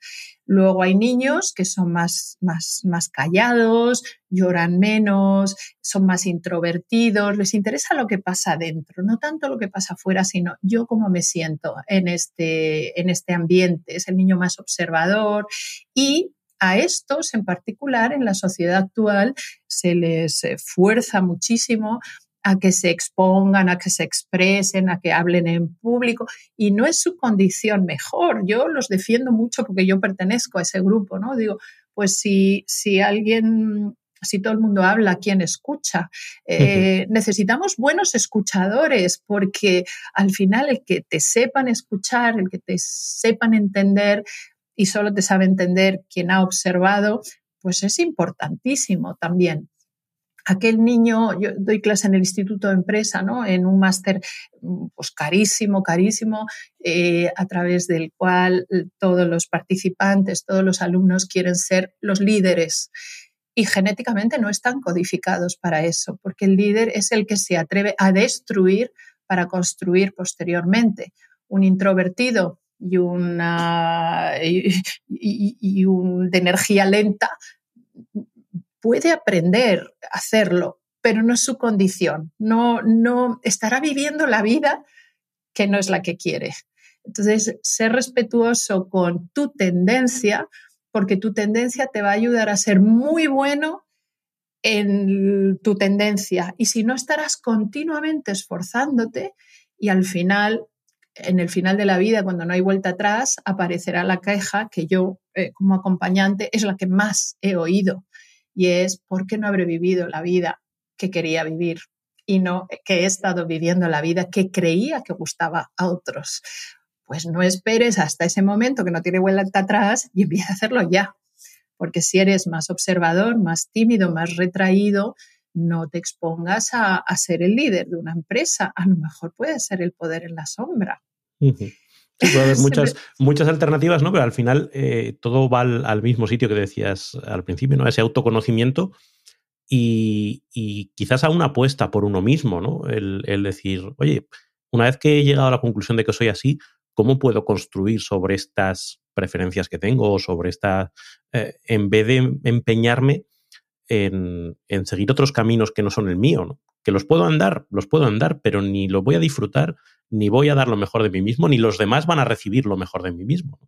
Luego hay niños que son más, más, más callados, lloran menos, son más introvertidos, les interesa lo que pasa dentro, no tanto lo que pasa fuera, sino yo cómo me siento en este, en este ambiente. Es el niño más observador y a estos en particular en la sociedad actual se les eh, fuerza muchísimo a que se expongan, a que se expresen, a que hablen en público y no es su condición mejor. Yo los defiendo mucho porque yo pertenezco a ese grupo, ¿no? Digo, pues si, si alguien si todo el mundo habla, ¿quién escucha? Eh, necesitamos buenos escuchadores porque al final el que te sepan escuchar, el que te sepan entender, y solo te sabe entender quien ha observado, pues es importantísimo también. Aquel niño, yo doy clase en el Instituto de Empresa, ¿no? En un máster pues carísimo, carísimo, eh, a través del cual eh, todos los participantes, todos los alumnos quieren ser los líderes y genéticamente no están codificados para eso, porque el líder es el que se atreve a destruir para construir posteriormente. Un introvertido y, y, un, de energía lenta, puede aprender a hacerlo, pero no es su condición. No, no estará viviendo la vida que no es la que quiere. Entonces, ser respetuoso con tu tendencia, porque tu tendencia te va a ayudar a ser muy bueno en tu tendencia. Y si no, estarás continuamente esforzándote y al final en el final de la vida, cuando no hay vuelta atrás, aparecerá la queja que yo, eh, como acompañante, es la que más he oído. Y es, ¿por qué no habré vivido la vida que quería vivir? Y no que he estado viviendo la vida que creía que gustaba a otros. Pues no esperes hasta ese momento que no tiene vuelta atrás y empieza a hacerlo ya. Porque si eres más observador, más tímido, más retraído, no te expongas a, ser el líder de una empresa. A lo mejor puede ser el poder en la sombra. Puede haber muchas, muchas alternativas, ¿no? Pero al final eh, todo va al, mismo sitio que decías al principio, ¿no? Ese autoconocimiento y, quizás a una apuesta por uno mismo, ¿no? El, decir, oye, una vez que he llegado a la conclusión de que soy así, ¿cómo puedo construir sobre estas preferencias que tengo o sobre esta, eh, en vez de empeñarme en, seguir otros caminos que no son el mío, ¿no? Que los puedo andar, los puedo andar, pero ni los voy a disfrutar, ni voy a dar lo mejor de mí mismo, ni los demás van a recibir lo mejor de mí mismo.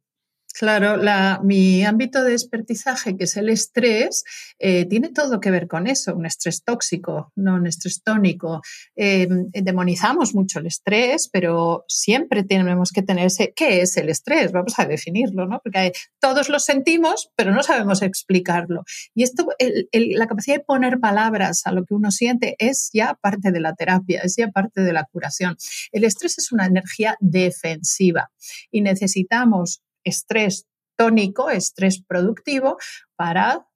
Claro, mi ámbito de expertizaje, que es el estrés, eh, tiene todo que ver con eso, un estrés tóxico, no un estrés tónico. Em, demonizamos mucho el estrés, pero siempre tenemos que tener ese, ¿qué es el estrés? Vamos a definirlo, ¿no? Porque todos lo sentimos, pero no sabemos explicarlo. Y esto, la capacidad de poner palabras a lo que uno siente es ya parte de la terapia, es ya parte de la curación. El estrés es una energía defensiva y necesitamos estrés tónico, estrés productivo, para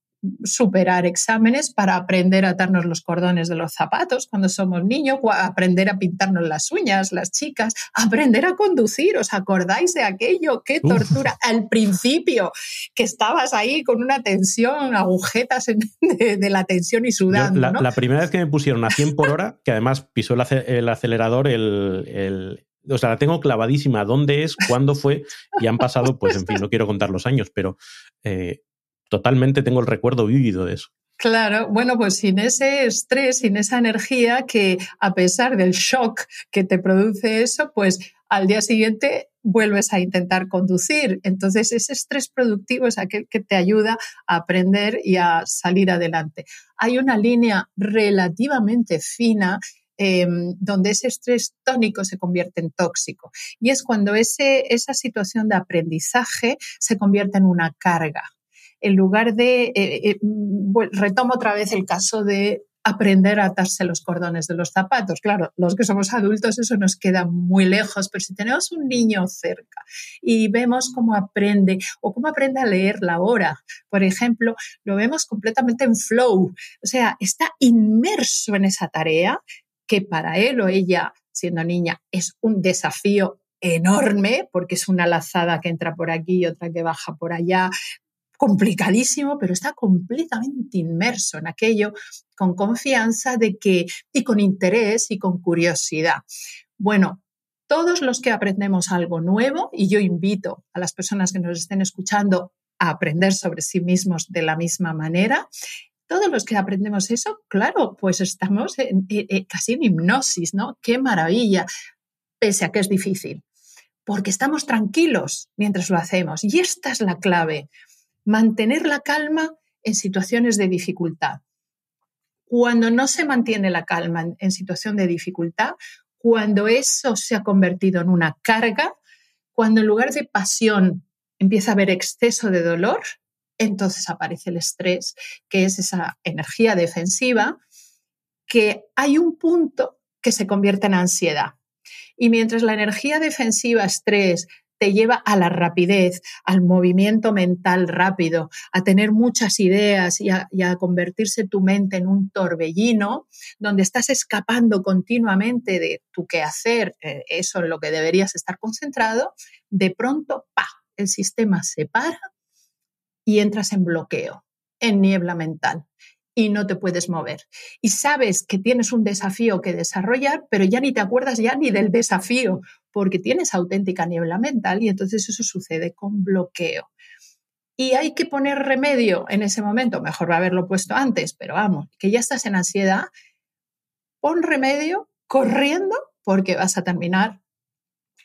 superar exámenes, para aprender a atarnos los cordones de los zapatos cuando somos niños, aprender a pintarnos las uñas, las chicas, aprender a conducir. ¿Os acordáis de aquello? ¡Qué tortura! Al principio, que estabas ahí con una tensión, agujetas de, la tensión y sudando. la, primera vez que me pusieron a 100 por hora, que además pisó el, acelerador el o sea, la tengo clavadísima. ¿Dónde es? ¿Cuándo fue? Y han pasado, pues, en fin, no quiero contar los años, pero eh, totalmente tengo el recuerdo vívido de eso. Claro, bueno, pues sin ese estrés, sin esa energía que a pesar del shock que te produce eso, pues al día siguiente vuelves a intentar conducir. Entonces, ese estrés productivo es aquel que te ayuda a aprender y a salir adelante. Hay una línea relativamente fina Em, donde ese estrés tónico se convierte en tóxico. Y es cuando ese, esa situación de aprendizaje se convierte en una carga. En lugar de, eh, eh, retomo otra vez el caso de aprender a atarse los cordones de los zapatos. Claro, los que somos adultos eso nos queda muy lejos, pero si tenemos un niño cerca y vemos cómo aprende o cómo aprende a leer la hora, por ejemplo, lo vemos completamente en flow, o sea, está inmerso en esa tarea que para él o ella, siendo niña, es un desafío enorme porque es una lazada que entra por aquí y otra que baja por allá, complicadísimo, pero está completamente inmerso en aquello con confianza de que y con interés y con curiosidad. Bueno, todos los que aprendemos algo nuevo, y yo invito a las personas que nos estén escuchando a aprender sobre sí mismos de la misma manera, todos los que aprendemos eso, claro, pues estamos casi en hipnosis, ¿no? Qué maravilla, pese a que es difícil, porque estamos tranquilos mientras lo hacemos. Y esta es la clave mantener la calma en situaciones de dificultad. Cuando no se mantiene la calma en, situación de dificultad, cuando eso se ha convertido en una carga, cuando en lugar de pasión empieza a haber exceso de dolor, entonces aparece el estrés, que es esa energía defensiva, que hay un punto que se convierte en ansiedad. Y mientras la energía defensiva, estrés, te lleva a la rapidez, al movimiento mental rápido, a tener muchas ideas y a, convertirse tu mente en un torbellino donde estás escapando continuamente de tu quehacer, eh, eso en lo que deberías estar concentrado, de pronto, ¡pa! El sistema se para y entras en bloqueo, en niebla mental y no te puedes mover. Y sabes que tienes un desafío que desarrollar, pero ya ni te acuerdas ya ni del desafío, porque tienes auténtica niebla mental y entonces eso sucede con bloqueo. Y hay que poner remedio en ese momento, mejor va haberlo puesto antes, pero vamos, que ya estás en ansiedad, pon remedio corriendo porque vas a terminar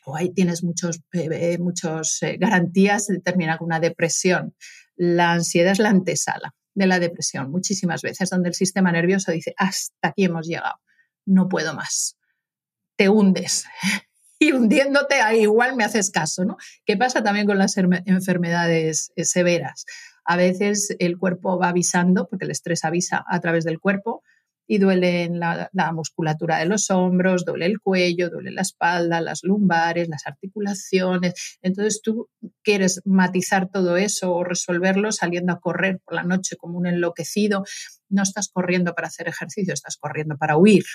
o ahí tienes muchos, eh, eh, muchos eh, garantías de terminar con una depresión. La ansiedad es la antesala de la depresión, muchísimas veces, donde el sistema nervioso dice, hasta aquí hemos llegado, no puedo más. Te hundes y hundiéndote, ahí igual me haces caso, ¿no? ¿Qué pasa también con las enfermedades eh, severas? A veces el cuerpo va avisando, porque el estrés avisa a través del cuerpo, y duele la, la, musculatura de los hombros, duele el cuello, duele la espalda, las lumbares, las articulaciones. Entonces tú quieres matizar todo eso o resolverlo saliendo a correr por la noche como un enloquecido. No estás corriendo para hacer ejercicio, estás corriendo para huir.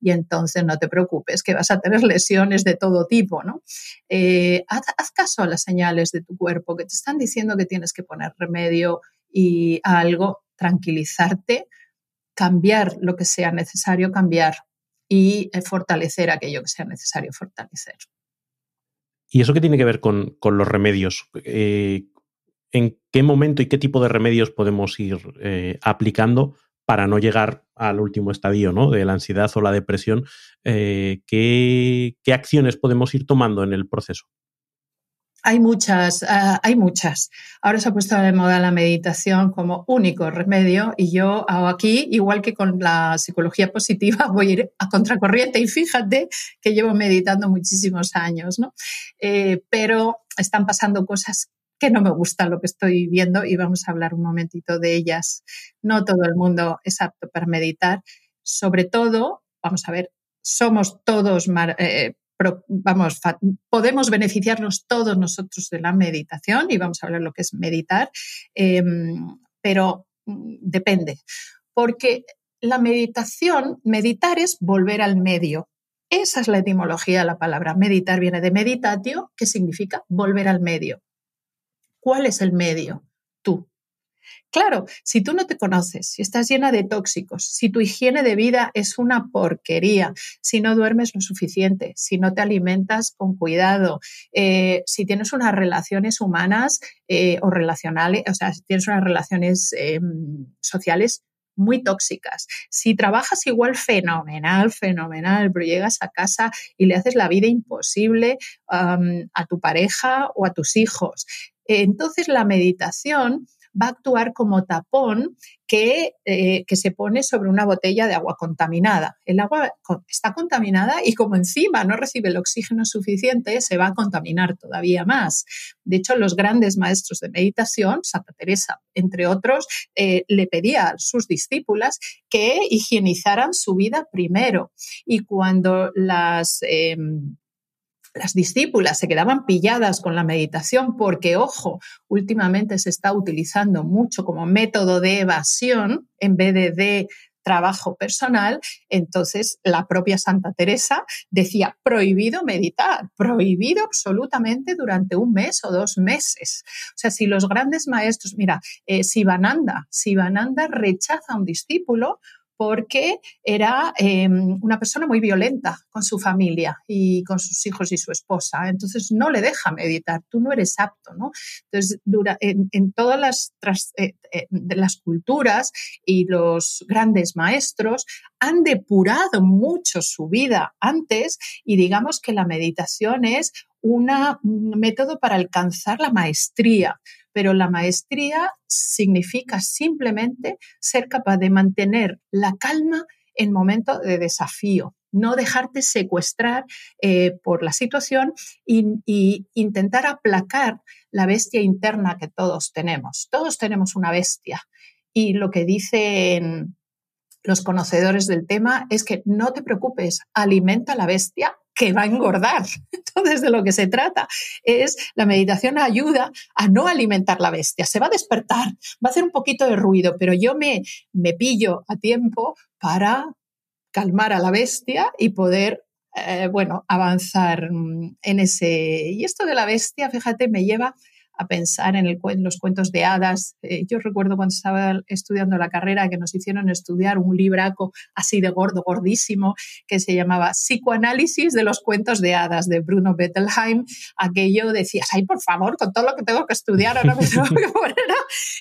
Y entonces no te preocupes, que vas a tener lesiones de todo tipo, ¿no? Eh, haz, haz caso a las señales de tu cuerpo que te están diciendo que tienes que poner remedio y a algo, tranquilizarte, cambiar lo que sea necesario cambiar y eh, fortalecer aquello que sea necesario fortalecer. ¿Y eso qué tiene que ver con, los remedios? Eh, ¿En qué momento y qué tipo de remedios podemos ir eh, aplicando para no llegar al último estadio ¿no? de la ansiedad o la depresión? ¿qué, ¿Qué acciones podemos ir tomando en el proceso? Hay muchas, ah, hay muchas. Ahora se ha puesto de moda la meditación como único remedio y yo hago aquí, igual que con la psicología positiva, voy a ir a contracorriente y fíjate que llevo meditando muchísimos años, ¿no? Eh, pero están pasando cosas que no me gustan lo que estoy viendo y vamos a hablar un momentito de ellas. No todo el mundo es apto para meditar. Sobre todo, vamos a ver, somos todos eh, vamos, podemos beneficiarnos todos nosotros de la meditación y vamos a hablar lo que es meditar, em, pero mm, depende, porque la meditación, meditar es volver al medio. Esa es la etimología de la palabra. Meditar viene de meditatio, que significa volver al medio. ¿Cuál es el medio? Tú. Claro, si tú no te conoces, si estás llena de tóxicos, si tu higiene de vida es una porquería, si no duermes lo suficiente, si no te alimentas con cuidado, eh, si tienes unas relaciones humanas eh, o relacionales, o sea, si tienes unas relaciones em, sociales muy tóxicas. Si trabajas igual fenomenal, fenomenal, pero llegas a casa y le haces la vida imposible a tu pareja o a tus hijos. Entonces la meditación va a actuar como tapón que, eh, que, se pone sobre una botella de agua contaminada. El agua está contaminada y como encima no recibe el oxígeno suficiente, se va a contaminar todavía más. De hecho, los grandes maestros de meditación, Santa Teresa, entre otros, eh, le pedía a sus discípulas que higienizaran su vida primero. Y cuando las... Em, las discípulas se quedaban pilladas con la meditación porque, ojo, últimamente se está utilizando mucho como método de evasión en vez de, de trabajo personal, entonces la propia Santa Teresa decía prohibido meditar, prohibido absolutamente durante un mes o dos meses. O sea, si los grandes maestros, mira, eh, Sivananda, Sivananda rechaza a un discípulo porque era em, una persona muy violenta con su familia y con sus hijos y su esposa. Entonces no le deja meditar, tú no eres apto. ¿no? Entonces, en, todas eh, eh, las culturas y los grandes maestros han depurado mucho su vida antes y digamos que la meditación es un método para alcanzar la maestría pero la maestría significa simplemente ser capaz de mantener la calma en momentos de desafío, no dejarte secuestrar eh, por la situación y, intentar aplacar la bestia interna que todos tenemos. Todos tenemos una bestia y lo que dicen los conocedores del tema es que no te preocupes, alimenta la bestia que va a engordar. Entonces, de lo que se trata es la meditación ayuda a no alimentar la bestia. Se va a despertar, va a hacer un poquito de ruido, pero yo me, me pillo a tiempo para calmar a la bestia y poder, eh, bueno, avanzar mm, en ese... Y esto de la bestia, fíjate, me lleva a pensar en, los cuentos de hadas. Eh, yo recuerdo cuando estaba estudiando la carrera que nos hicieron estudiar un libraco así de gordo, gordísimo, que se llamaba Psicoanálisis de los cuentos de hadas de Bruno Bettelheim. Aquello decías, ay, por favor, con todo lo que tengo que estudiar, ahora me tengo que poner.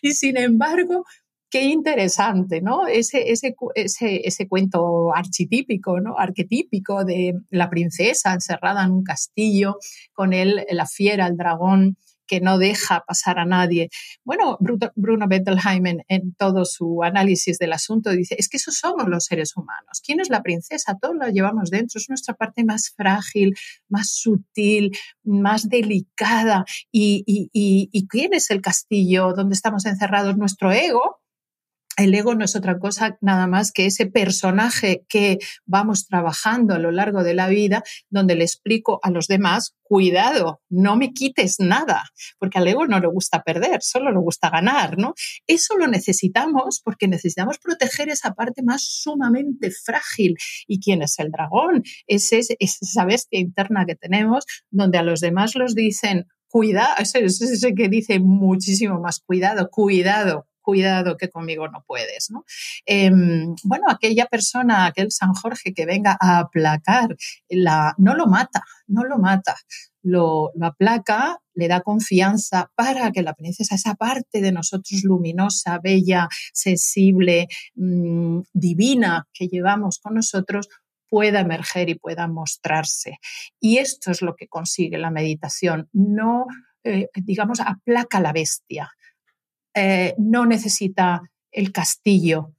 Y sin embargo, qué interesante, ¿no? Ese, ese, ese, ese, cuento architípico, ¿no? Arquetípico de la princesa encerrada en un castillo con él, la fiera, el dragón, que no deja pasar a nadie. Bueno, Bruno Bettelheim en, todo su análisis del asunto dice, es que esos somos los seres humanos. ¿Quién es la princesa? Todos lo llevamos dentro, es nuestra parte más frágil, más sutil, más delicada. ¿Y, y quién es el castillo donde estamos encerrados? Nuestro ego, el ego no es otra cosa nada más que ese personaje que vamos trabajando a lo largo de la vida, donde le explico a los demás, cuidado, no me quites nada, porque al ego no le gusta perder, solo le gusta ganar, ¿no? Eso lo necesitamos porque necesitamos proteger esa parte más sumamente frágil. ¿Y quién es el dragón? Es, esa bestia interna que tenemos, donde a los demás los dicen, cuidado, es ese que dice muchísimo más cuidado, cuidado, cuidado que conmigo no puedes. ¿no? Em, bueno, aquella persona, aquel San Jorge que venga a aplacar, la, no lo mata, no lo mata, lo, aplaca, le da confianza para que la princesa, esa parte de nosotros luminosa, bella, sensible, mm, divina que llevamos con nosotros, pueda emerger y pueda mostrarse. Y esto es lo que consigue la meditación, no, eh, digamos, aplaca la bestia, eh, no necesita el castillo,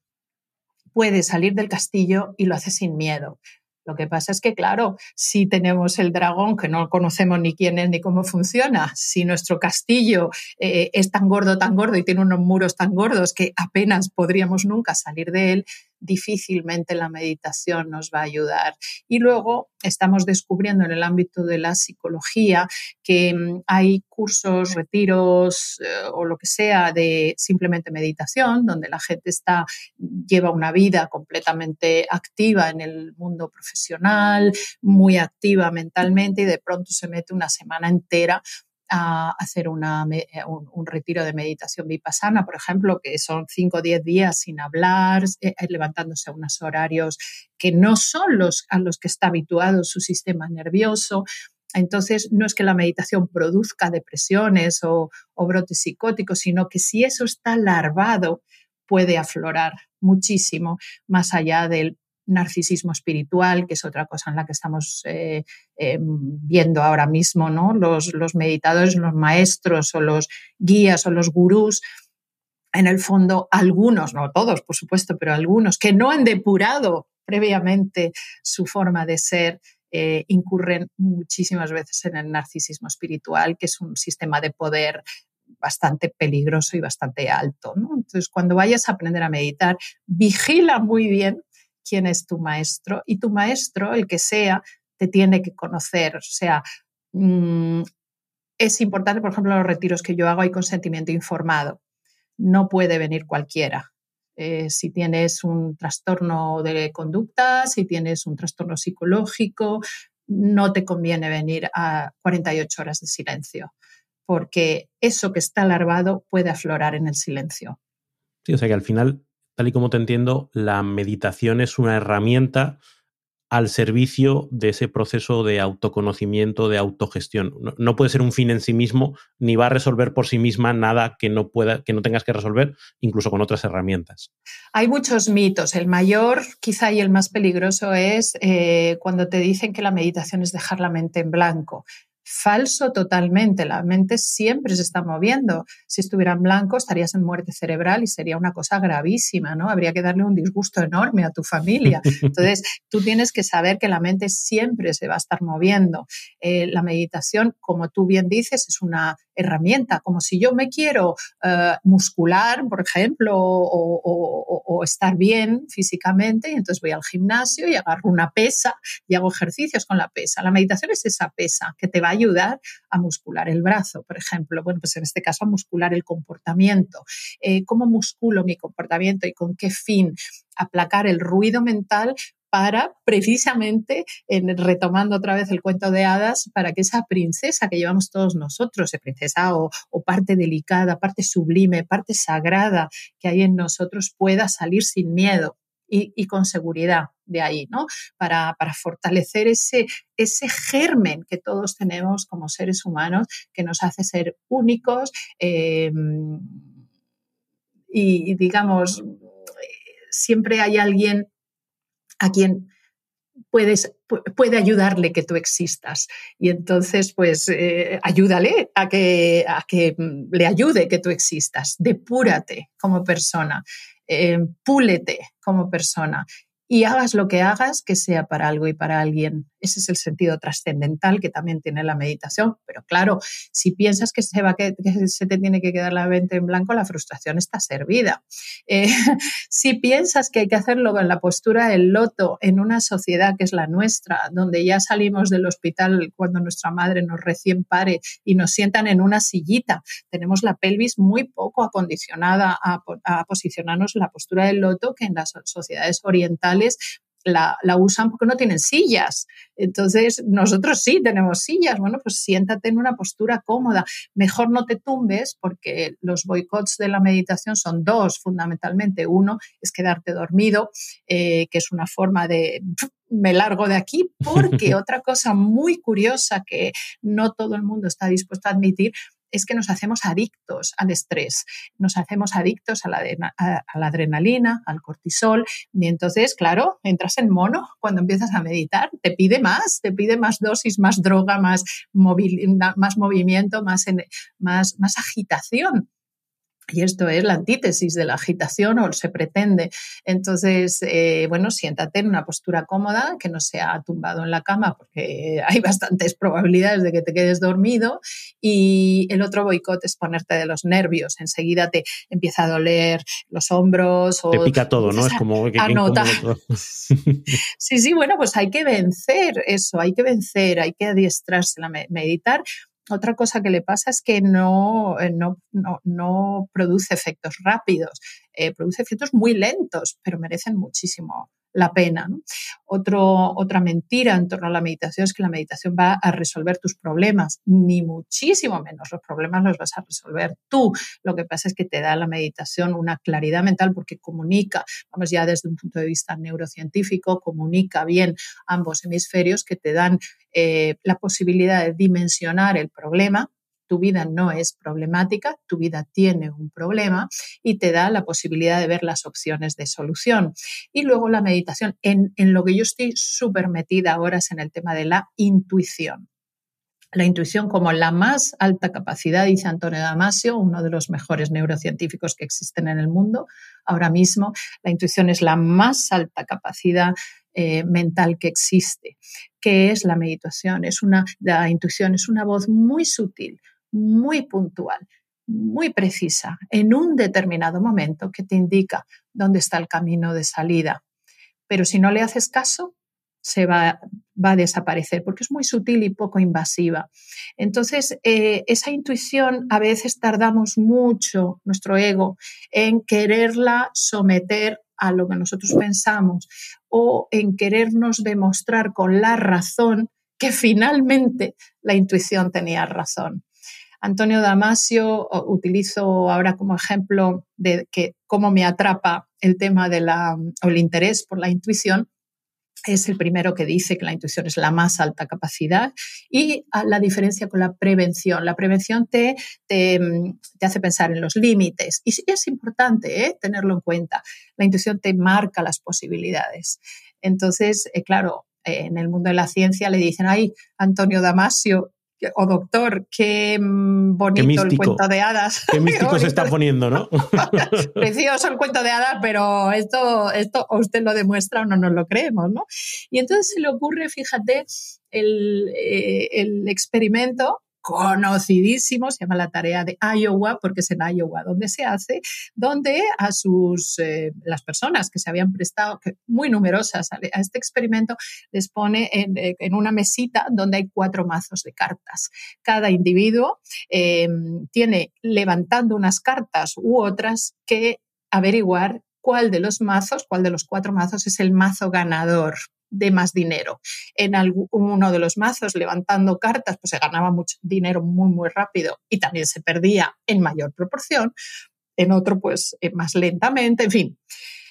puede salir del castillo y lo hace sin miedo. Lo que pasa es que, claro, si tenemos el dragón, que no conocemos ni quién es ni cómo funciona, si nuestro castillo eh, es tan gordo, tan gordo y tiene unos muros tan gordos que apenas podríamos nunca salir de él, difícilmente la meditación nos va a ayudar. Y luego estamos descubriendo en el ámbito de la psicología que mm, hay cursos, retiros eh, o lo que sea de simplemente meditación, donde la gente está, lleva una vida completamente activa en el mundo profesional, muy activa mentalmente y de pronto se mete una semana entera a hacer eh, un, retiro de meditación vipassana, por ejemplo, que son 5 o 10 días sin hablar, eh, eh, levantándose a unos horarios que no son los a los que está habituado su sistema nervioso. Entonces, no es que la meditación produzca depresiones o, o brotes psicóticos, sino que si eso está larvado, puede aflorar muchísimo más allá del narcisismo espiritual, que es otra cosa en la que estamos eh, eh, viendo ahora mismo, ¿no? Los, los, meditadores, los maestros o los guías o los gurús en el fondo, algunos, no todos, por supuesto, pero algunos que no han depurado previamente su forma de ser, eh, incurren muchísimas veces en el narcisismo espiritual, que es un sistema de poder bastante peligroso y bastante alto. Entonces, cuando vayas a aprender a meditar, vigila muy bien quién es tu maestro y tu maestro, el que sea, te tiene que conocer. O sea, mm, es importante, por ejemplo, los retiros que yo hago hay consentimiento informado. No puede venir cualquiera. Eh, si tienes un trastorno de conducta, si tienes un trastorno psicológico, no te conviene venir a 48 horas de silencio, porque eso que está alarvado puede aflorar en el silencio. Sí, o sea que al final, tal y como te entiendo, la meditación es una herramienta al servicio de ese proceso de autoconocimiento, de autogestión. No, puede ser un fin en sí mismo, ni va a resolver por sí misma nada que no pueda, que no tengas que resolver, incluso con otras herramientas. Hay muchos mitos. El mayor, quizá y el más peligroso, es eh, cuando te dicen que la meditación es dejar la mente en blanco falso totalmente. La mente siempre se está moviendo. Si estuviera en blanco, estarías en muerte cerebral y sería una cosa gravísima, ¿no? Habría que darle un disgusto enorme a tu familia. Entonces, tú tienes que saber que la mente siempre se va a estar moviendo. Eh, la meditación, como tú bien dices, es una herramienta, como si yo me quiero eh, muscular, por ejemplo, o, estar bien físicamente, y entonces voy al gimnasio y agarro una pesa y hago ejercicios con la pesa. La meditación es esa pesa que te va ayudar a muscular el brazo, por ejemplo. Bueno, pues en este caso a muscular el comportamiento. Eh, ¿Cómo musculo mi comportamiento y con qué fin? Aplacar el ruido mental para precisamente, en, retomando otra vez el cuento de hadas, para que esa princesa que llevamos todos nosotros, esa princesa o, parte delicada, parte sublime, parte sagrada que hay en nosotros, pueda salir sin miedo. Y, con seguridad de ahí, ¿no? Para, fortalecer ese, ese germen que todos tenemos como seres humanos, que nos hace ser únicos em, y, digamos, siempre hay alguien a quien puedes, puede ayudarle que tú existas. Y entonces, pues, eh, ayúdale a que, a que mm, le ayude que tú existas. Depúrate como persona, eh, como persona y hagas lo que hagas, que sea para algo y para alguien. Ese es el sentido trascendental que también tiene la meditación. Pero claro, si piensas que se, va, que, se te tiene que quedar la mente en blanco, la frustración está servida. Eh, si piensas que hay que hacerlo en la postura del loto en una sociedad que es la nuestra, donde ya salimos del hospital cuando nuestra madre nos recién pare y nos sientan en una sillita, tenemos la pelvis muy poco acondicionada a, a posicionarnos en la postura del loto que en las sociedades orientales la, usan porque no tienen sillas. Entonces, nosotros sí tenemos sillas. Bueno, pues siéntate en una postura cómoda. Mejor no te tumbes porque los boicots de la meditación son dos, fundamentalmente. Uno es quedarte dormido, eh, que es una forma de me largo de aquí, porque otra cosa muy curiosa que no todo el mundo está dispuesto a admitir es que nos hacemos adictos al estrés, nos hacemos adictos a la, adrenalina, al cortisol, y entonces, claro, entras en mono cuando empiezas a meditar, te pide más, te pide más dosis, más droga, más, más movimiento, más, más, más agitación. Y esto es la antítesis de la agitación o se pretende. Entonces, eh, bueno, siéntate en una postura cómoda, que no sea tumbado en la cama, porque hay bastantes probabilidades de que te quedes dormido. Y el otro boicot es ponerte de los nervios. Enseguida te empieza a doler los hombros. O te pica todo, ¿no? Es como que sí, sí, bueno, pues hay que vencer eso, hay que vencer, hay que adiestrarse a meditar otra cosa que le pasa es que no, eh, no, no, produce efectos rápidos, eh, produce efectos muy lentos, pero merecen muchísimo la pena. Otro, otra mentira en torno a la meditación es que la meditación va a resolver tus problemas, ni muchísimo menos. Los problemas los vas a resolver tú. Lo que pasa es que te da la meditación una claridad mental porque comunica, vamos ya desde un punto de vista neurocientífico, comunica bien ambos hemisferios que te dan eh, la posibilidad de dimensionar el problema tu vida no es problemática, tu vida tiene un problema y te da la posibilidad de ver las opciones de solución. Y luego la meditación, en, lo que yo estoy súper metida ahora es en el tema de la intuición. la intuición como la más alta capacidad, dice Antonio Damasio, uno de los mejores neurocientíficos que existen en el mundo. Ahora mismo, la intuición es la más alta capacidad eh, mental que existe. ¿Qué es la meditación? Es una, la intuición es una voz muy sutil, muy puntual, muy precisa, en un determinado momento que te indica dónde está el camino de salida. Pero si no le haces caso, se va, a desaparecer porque es muy sutil y poco invasiva. Entonces, eh, esa intuición a veces tardamos mucho, nuestro ego, en quererla someter a lo que nosotros pensamos o en querernos demostrar con la razón que finalmente la intuición tenía razón. Antonio Damasio utilizo ahora como ejemplo de que cómo me atrapa el tema de la, o el interés por la intuición, es el primero que dice que la intuición es la más alta capacidad y la diferencia con la prevención. La prevención te, te, hace pensar en los límites y es importante ¿eh? tenerlo en cuenta. La intuición te marca las posibilidades. Entonces, eh, claro, en el mundo de la ciencia le dicen, ay, Antonio Damasio, o doctor, qué mm, bonito el cuento de hadas. Qué místico se está poniendo, ¿no? Precioso el cuento de hadas, pero esto, esto o usted lo demuestra o no nos lo creemos, ¿no? Y entonces se le ocurre, fíjate, el, eh, el experimento conocidísimo, se llama la tarea de Iowa, porque es en Iowa donde se hace, donde a sus, eh, las personas que se habían prestado, muy numerosas a, este experimento, les pone eh, en, una mesita donde hay cuatro mazos de cartas. Cada individuo eh, tiene levantando unas cartas u otras que averiguar cuál de los mazos, cuál de los cuatro mazos es el mazo ganador de más dinero. En uno de los mazos, levantando cartas, pues se ganaba mucho dinero muy, muy rápido y también se perdía en mayor proporción. En otro, pues eh, más lentamente. En fin,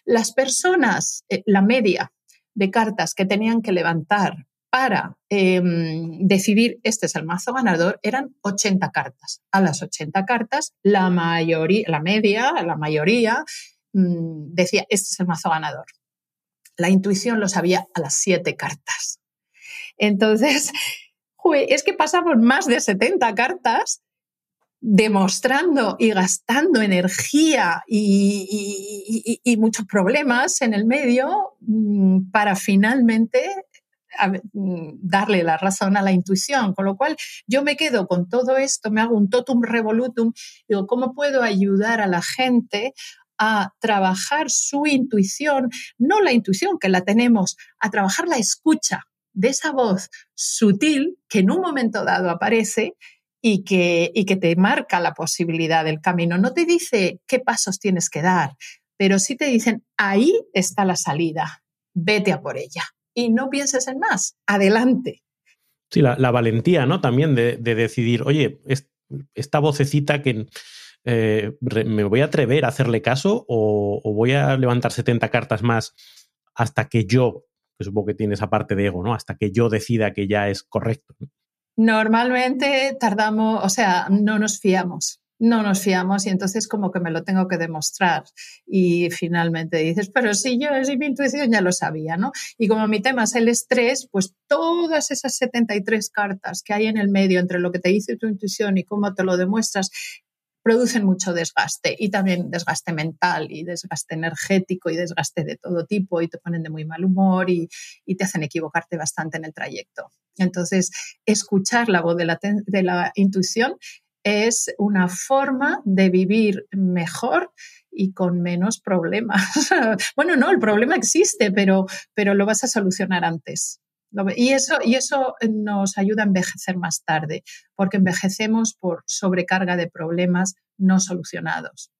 las personas, eh, la media de cartas que tenían que levantar para em, decidir este es el mazo ganador eran 80 cartas. A las 80 cartas, la mayoría, la media, la mayoría mm, decía este es el mazo ganador. La intuición lo sabía a las siete cartas. Entonces, es que pasamos más de 70 cartas demostrando y gastando energía y, muchos problemas en el medio mm, para finalmente mm, darle la razón a la intuición. Con lo cual, yo me quedo con todo esto, me hago un totum revolutum, digo, ¿cómo puedo ayudar a la gente a trabajar su intuición, no la intuición que la tenemos, a trabajar la escucha de esa voz sutil que en un momento dado aparece y que, y que te marca la posibilidad del camino. No te dice qué pasos tienes que dar, pero sí te dicen, ahí está la salida, vete a por ella. Y no pienses en más, adelante. Sí, la, valentía, ¿no? También de, de decidir, oye, esta vocecita que eh, ¿me voy a atrever a hacerle caso o, voy a levantar 70 cartas más hasta que yo, que supongo que tiene esa parte de ego, ¿no? Hasta que yo decida que ya es correcto. Normalmente tardamos, o sea, no nos fiamos no nos fiamos y entonces como que me lo tengo que demostrar. Y finalmente dices, pero si yo, si mi intuición ya lo sabía, ¿no? Y como mi tema es el estrés, pues todas esas 73 cartas que hay en el medio entre lo que te dice tu intuición y cómo te lo demuestras, producen mucho desgaste y también desgaste mental y desgaste energético y desgaste de todo tipo y te ponen de muy mal humor y, te hacen equivocarte bastante en el trayecto. Entonces, escuchar la voz de la, de la intuición es una forma de vivir mejor y con menos problemas. bueno, no, el problema existe, pero, pero lo vas a solucionar antes. Y eso, y eso nos ayuda a envejecer más tarde, porque envejecemos por sobrecarga de problemas no solucionados.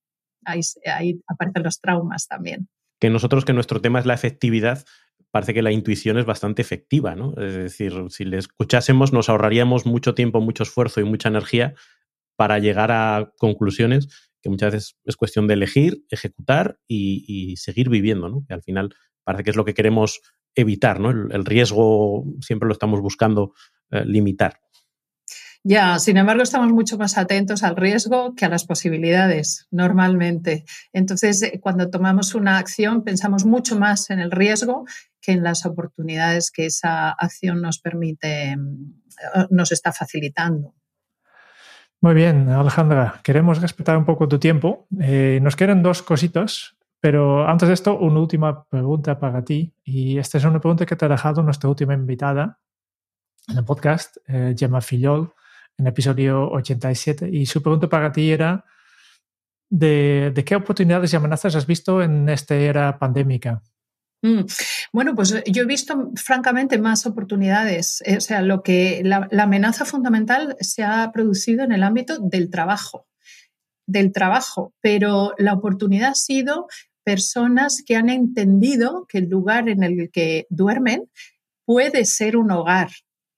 Ahí, aparecen los traumas también. Que nosotros, que nuestro tema es la efectividad, parece que la intuición es bastante efectiva, ¿no? Es decir, si le escuchásemos, nos ahorraríamos mucho tiempo, mucho esfuerzo y mucha energía para llegar a conclusiones que muchas veces es cuestión de elegir, ejecutar y, seguir viviendo, ¿no? Que al final parece que es lo que queremos evitar, ¿no? El, riesgo siempre lo estamos buscando eh, limitar. Ya, sin embargo, estamos mucho más atentos al riesgo que a las posibilidades, normalmente. Entonces, eh, cuando tomamos una acción, pensamos mucho más en el riesgo que en las oportunidades que esa acción nos permite, mm, nos está facilitando. Muy bien, Alejandra, queremos respetar un poco tu tiempo. Eh, nos quedan dos cositas, pero antes de esto, una última pregunta para ti. Y esta es una pregunta que te ha dejado nuestra última invitada en el podcast, eh, Gemma Fillol en episodio 87. Y su pregunta para ti era, ¿de, qué oportunidades y amenazas has visto en esta era pandémica? Mm. Bueno, pues eh, yo he visto francamente más oportunidades. Eh, o sea, lo que la, amenaza fundamental se ha producido en el ámbito del trabajo, del trabajo, pero la oportunidad ha sido personas que han entendido que el lugar en el que duermen puede ser un hogar,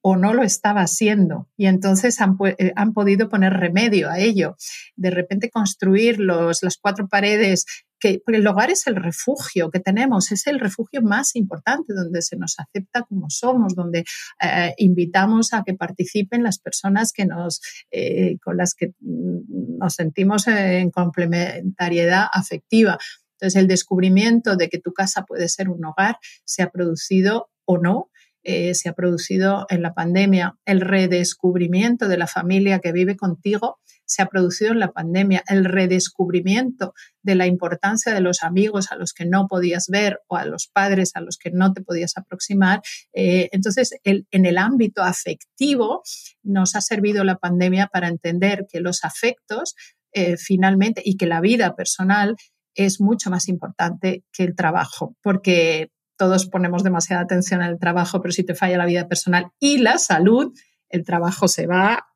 o no lo estaba haciendo y entonces han, eh, han, podido poner remedio a ello. De repente construir los, las cuatro paredes, que el hogar es el refugio que tenemos, es el refugio más importante donde se nos acepta como somos, donde eh, invitamos a que participen las personas que nos, eh, con las que mm, nos sentimos en complementariedad afectiva. Entonces, el descubrimiento de que tu casa puede ser un hogar se ha producido o no eh, se ha producido en la pandemia. El redescubrimiento de la familia que vive contigo se ha producido en la pandemia. El redescubrimiento de la importancia de los amigos a los que no podías ver o a los padres a los que no te podías aproximar. Eh, entonces, en el ámbito afectivo nos ha servido la pandemia para entender que los afectos eh, finalmente y que la vida personal es mucho más importante que el trabajo, porque todos ponemos demasiada atención al trabajo, pero si te falla la vida personal y la salud, el trabajo se va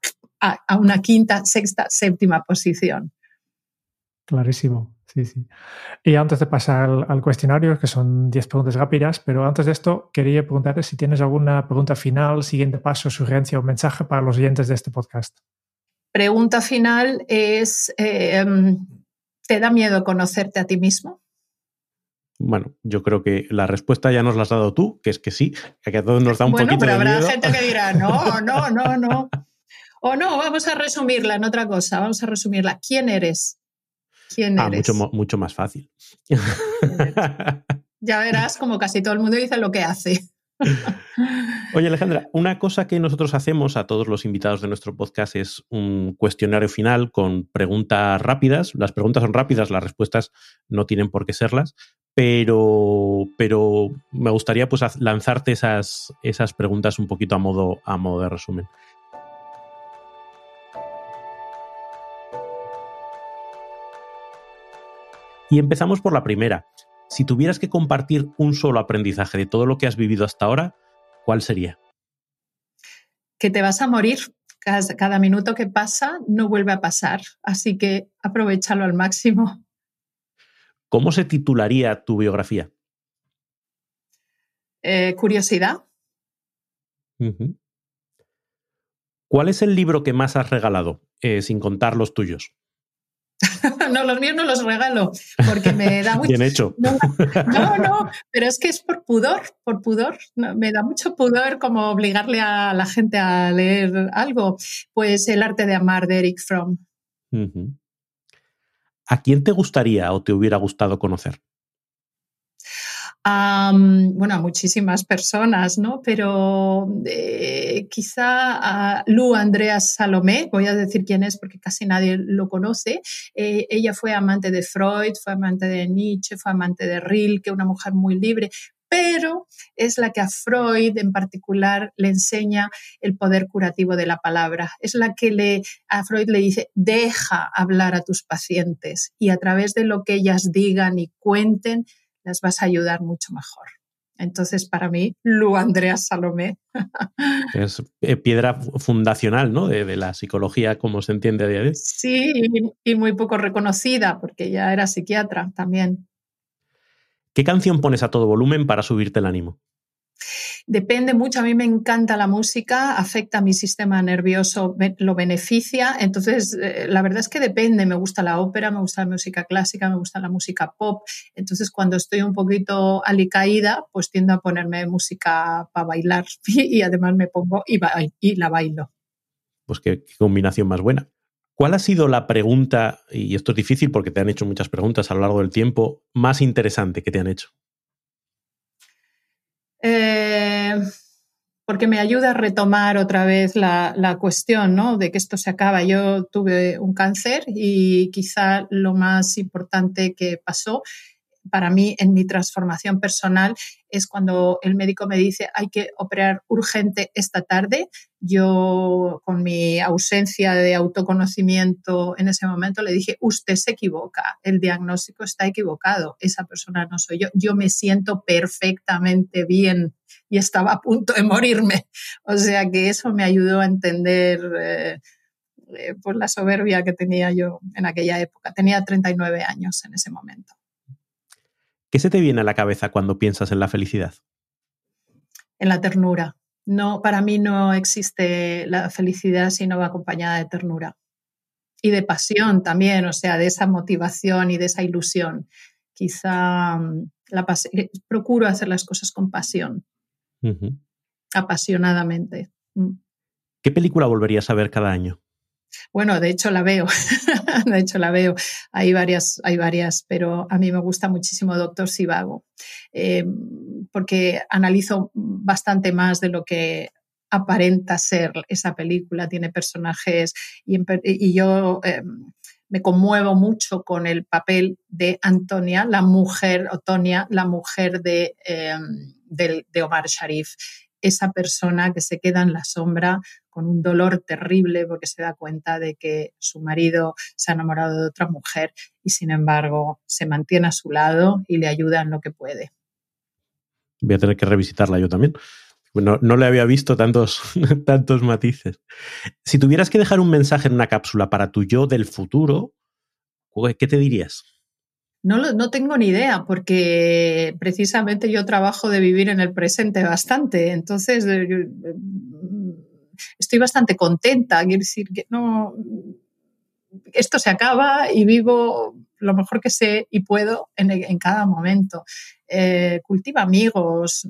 a, una quinta, sexta, séptima posición. Clarísimo, sí, sí. Y antes de pasar al, cuestionario, que son 10 preguntas rápidas, pero antes de esto quería preguntarte si tienes alguna pregunta final, siguiente paso, sugerencia o mensaje para los oyentes de este podcast. Pregunta final es, eh, ¿te da miedo conocerte a ti mismo? Bueno, yo creo que la respuesta ya nos la has dado tú, que es que sí, que a todos nos da un bueno, poquito pero habrá gente que dirá, no, no, no, no. O no, vamos a resumirla en otra cosa, vamos a resumirla. ¿Quién eres? ¿Quién ah, Mucho, mucho más fácil. Ya verás, como casi todo el mundo dice lo que hace. Oye, Alejandra, una cosa que nosotros hacemos a todos los invitados de nuestro podcast es un cuestionario final con preguntas rápidas. Las preguntas son rápidas, las respuestas no tienen por qué serlas, pero, pero me gustaría pues, lanzarte esas, esas preguntas un poquito a modo, a modo de resumen. Y empezamos por la primera. Si tuvieras que compartir un solo aprendizaje de todo lo que has vivido hasta ahora, ¿cuál sería? Que te vas a morir. Cada, minuto que pasa no vuelve a pasar. Así que aprovechalo al máximo. ¿Cómo se titularía tu biografía? Eh, curiosidad. ¿Cuál es el libro que más has regalado, eh, sin contar los tuyos? no, los míos no los regalo porque me da mucho. Bien hecho. No, no, pero es que es por pudor, por pudor. me da mucho pudor como obligarle a la gente a leer algo. Pues El arte de amar de Eric Fromm. ¿A quién te gustaría o te hubiera gustado conocer? Bueno, a muchísimas personas, ¿no? Pero eh, quizá a Lu Andreas Salomé, voy a decir quién es porque casi nadie lo conoce. Eh, ella fue amante de Freud, fue amante de Nietzsche, fue amante de Rilke, una mujer muy libre, pero es la que a Freud en particular le enseña el poder curativo de la palabra. Es la que le, a Freud le dice, deja hablar a tus pacientes y a través de lo que ellas digan y cuenten, las vas a ayudar mucho mejor. Entonces, para mí, Lu Andrea Salomé. Es eh, piedra fundacional, ¿no? De, la psicología como se entiende a día de hoy. Sí, y muy poco reconocida, porque ya era psiquiatra también. ¿Qué canción pones a todo volumen para subirte el ánimo? Depende mucho, a mí me encanta la música, afecta a mi sistema nervioso, lo beneficia, entonces eh, la verdad es que depende, me gusta la ópera, me gusta la música clásica, me gusta la música pop, entonces cuando estoy un poquito alicaída, pues tiendo a ponerme música para bailar y, además me pongo y, la bailo. pues qué combinación más buena. ¿Cuál ha sido la pregunta, y esto es difícil porque te han hecho muchas preguntas a lo largo del tiempo, más interesante que te han hecho? Eh, porque me ayuda a retomar otra vez la, la, cuestión ¿no? de que esto se acaba. Yo tuve un cáncer y quizá lo más importante que pasó para mí en mi transformación personal es cuando el médico me dice hay que operar urgente esta tarde. Yo, con mi ausencia de autoconocimiento en ese momento, le dije, usted se equivoca, el diagnóstico está equivocado, esa persona no soy yo, yo me siento perfectamente bien y estaba a punto de morirme. O sea que eso me ayudó a entender... Eh, eh, pues la soberbia que tenía yo en aquella época. Tenía 39 años en ese momento. ¿Qué se te viene a la cabeza cuando piensas en la felicidad? En la ternura. No, para mí no existe la felicidad si no va acompañada de ternura. Y de pasión también, o sea, de esa motivación y de esa ilusión. Quizá mm, la eh, procuro hacer las cosas con pasión, apasionadamente. Mm. ¿Qué película volverías a ver cada año? Bueno, de hecho la veo, de hecho la veo. Hay varias, hay varias, pero a mí me gusta muchísimo Doctor Sivago, eh, porque analizo bastante más de lo que aparenta ser esa película. Tiene personajes y, yo eh, me conmuevo mucho con el papel de Antonia, la mujer, Otonia, la mujer de, eh, de Omar Sharif esa persona que se queda en la sombra con un dolor terrible porque se da cuenta de que su marido se ha enamorado de otra mujer y sin embargo se mantiene a su lado y le ayuda en lo que puede. Voy a tener que revisitarla yo también. Bueno, no le había visto tantos, tantos matices. Si tuvieras que dejar un mensaje en una cápsula para tu yo del futuro, ¿qué te dirías? No, no tengo ni idea, porque precisamente yo trabajo de vivir en el presente bastante. Entonces, eh, estoy bastante contenta. Quiero decir que no. Esto se acaba y vivo lo mejor que sé y puedo en, cada momento. Eh, cultiva amigos.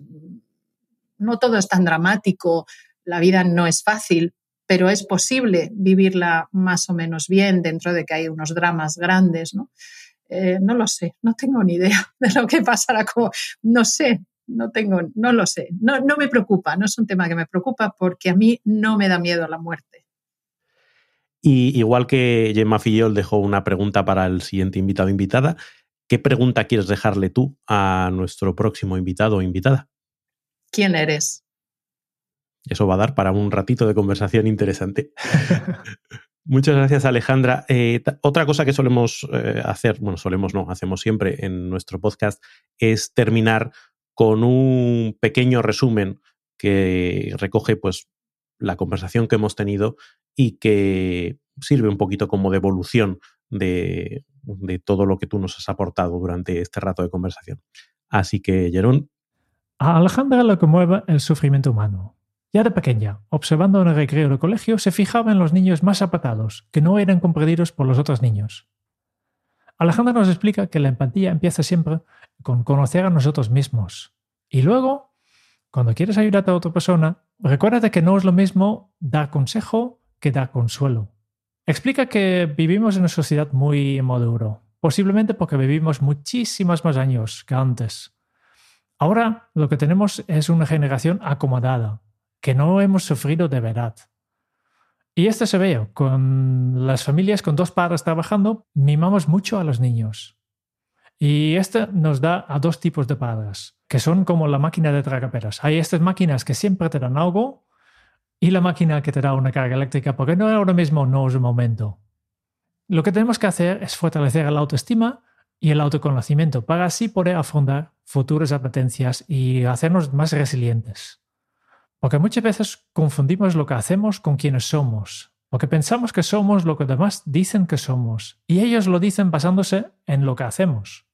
No todo es tan dramático. La vida no es fácil, pero es posible vivirla más o menos bien dentro de que hay unos dramas grandes, ¿no? Eh, no lo sé, no tengo ni idea de lo que pasará. Como, no sé, no tengo, no lo sé. No, no me preocupa, no es un tema que me preocupa porque a mí no me da miedo la muerte. Y igual que Gemma Fillol dejó una pregunta para el siguiente invitado o invitada, ¿qué pregunta quieres dejarle tú a nuestro próximo invitado o invitada? ¿Quién eres? Eso va a dar para un ratito de conversación interesante. Muchas gracias, Alejandra. Eh, otra cosa que solemos eh, hacer, bueno, solemos no, hacemos siempre en nuestro podcast, es terminar con un pequeño resumen que recoge pues, la conversación que hemos tenido y que sirve un poquito como devolución de, de todo lo que tú nos has aportado durante este rato de conversación. Así que, Jerón. A Alejandra lo conmueve el sufrimiento humano ya de pequeña, observando en el recreo del colegio, se fijaba en los niños más apartados, que no eran comprendidos por los otros niños. Alejandra nos explica que la empatía empieza siempre con conocer a nosotros mismos. Y luego, cuando quieres ayudar a otra persona, recuérdate que no es lo mismo dar consejo que dar consuelo. Explica que vivimos en una sociedad muy inmaduro, posiblemente porque vivimos muchísimos más años que antes. Ahora lo que tenemos es una generación acomodada, que no hemos sufrido de verdad. Y esto se ve con las familias con dos padres trabajando, mimamos mucho a los niños. Y esto nos da a dos tipos de padres, que son como la máquina de tragaperas. Hay estas máquinas que siempre te dan algo y la máquina que te da una carga eléctrica, porque no ahora mismo no es el momento. Lo que tenemos que hacer es fortalecer la autoestima y el autoconocimiento para así poder afrontar futuras apetencias y hacernos más resilientes. Porque muchas veces confundimos lo que hacemos con quienes somos, porque pensamos que somos lo que demás dicen que somos, y ellos lo dicen basándose en lo que hacemos.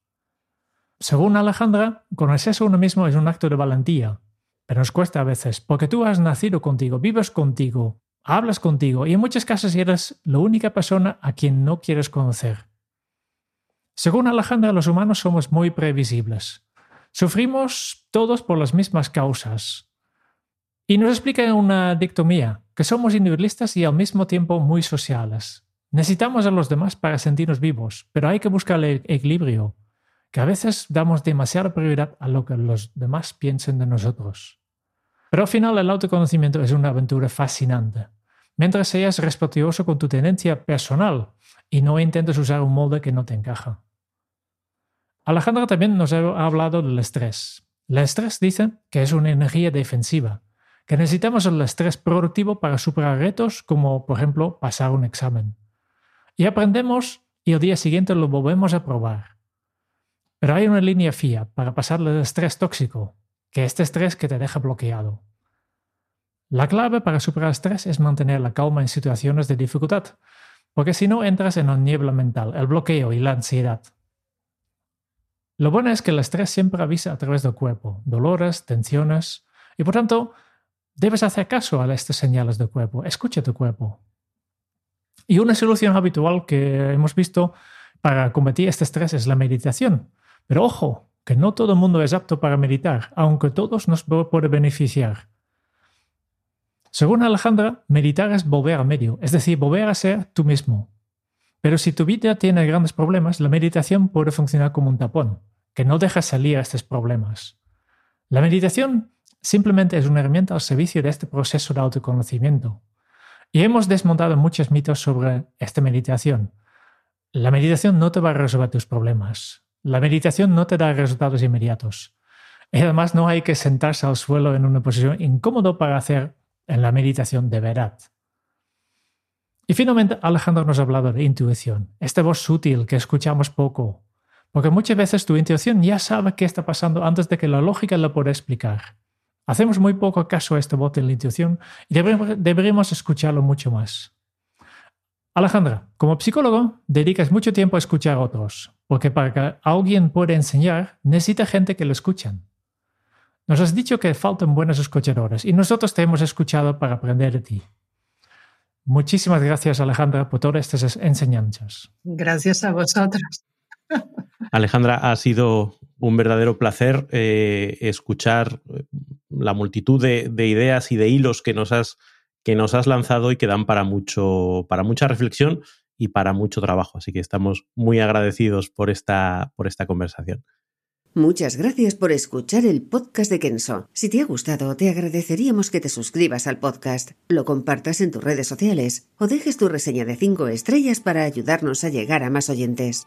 Según Alejandra, conocerse a uno mismo es un acto de valentía, pero nos cuesta a veces, porque tú has nacido contigo, vives contigo, hablas contigo, y en muchos casos eres la única persona a quien no quieres conocer. Según Alejandra, los humanos somos muy previsibles. Sufrimos todos por las mismas causas, y nos explica una dictomía, que somos individualistas y al mismo tiempo muy sociales. Necesitamos a los demás para sentirnos vivos, pero hay que buscar el equilibrio, que a veces damos demasiada prioridad a lo que los demás piensen de nosotros. Pero al final el autoconocimiento es una aventura fascinante. Mientras seas respetuoso con tu tendencia personal y no intentes usar un molde que no te encaja. Alejandra también nos ha hablado del estrés. El estrés dice que es una energía defensiva, que necesitamos el estrés productivo para superar retos como, por ejemplo, pasar un examen. Y aprendemos y el día siguiente lo volvemos a probar. Pero hay una línea fía para pasar el estrés tóxico, que este estrés que te deja bloqueado. La clave para superar el estrés es mantener la calma en situaciones de dificultad, porque si no entras en la niebla mental, el bloqueo y la ansiedad. Lo bueno es que el estrés siempre avisa a través del cuerpo, dolores, tensiones, y por tanto debes hacer caso a estas señales del cuerpo, escucha tu cuerpo. Y una solución habitual que hemos visto para combatir este estrés es la meditación. Pero ojo, que no todo el mundo es apto para meditar, aunque todos nos puede beneficiar. Según Alejandra, meditar es volver a medio, es decir, volver a ser tú mismo. Pero si tu vida tiene grandes problemas, la meditación puede funcionar como un tapón, que no deja salir a estos problemas. La meditación simplemente es una herramienta al servicio de este proceso de autoconocimiento. Y hemos desmontado muchos mitos sobre esta meditación. La meditación no te va a resolver tus problemas. La meditación no te da resultados inmediatos. Y además no hay que sentarse al suelo en una posición incómoda para hacer en la meditación de verdad. Y finalmente Alejandro nos ha hablado de intuición, esta voz sutil que escuchamos poco, porque muchas veces tu intuición ya sabe qué está pasando antes de que la lógica lo pueda explicar. Hacemos muy poco caso a esta voz de la intuición y deberíamos, escucharlo mucho más. Alejandra, como psicólogo, dedicas mucho tiempo a escuchar a otros, porque para que alguien pueda enseñar, necesita gente que lo escuchen. Nos has dicho que faltan buenos escuchadores y nosotros te hemos escuchado para aprender de ti. Muchísimas gracias, Alejandra, por todas estas enseñanzas. Gracias a vosotros. Alejandra, ha sido un verdadero placer eh, escuchar eh, la multitud de, ideas y de hilos que nos, has, que nos has lanzado y que dan para, mucho, para mucha reflexión y para mucho trabajo. Así que estamos muy agradecidos por esta, por esta conversación. Muchas gracias por escuchar el podcast de Kenso. Si te ha gustado, te agradeceríamos que te suscribas al podcast, lo compartas en tus redes sociales o dejes tu reseña de 5 estrellas para ayudarnos a llegar a más oyentes.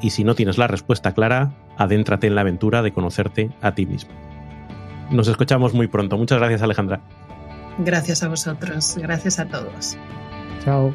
y si no tienes la respuesta clara, adéntrate en la aventura de conocerte a ti mismo. Nos escuchamos muy pronto. Muchas gracias, Alejandra. Gracias a vosotros. Gracias a todos. Chao.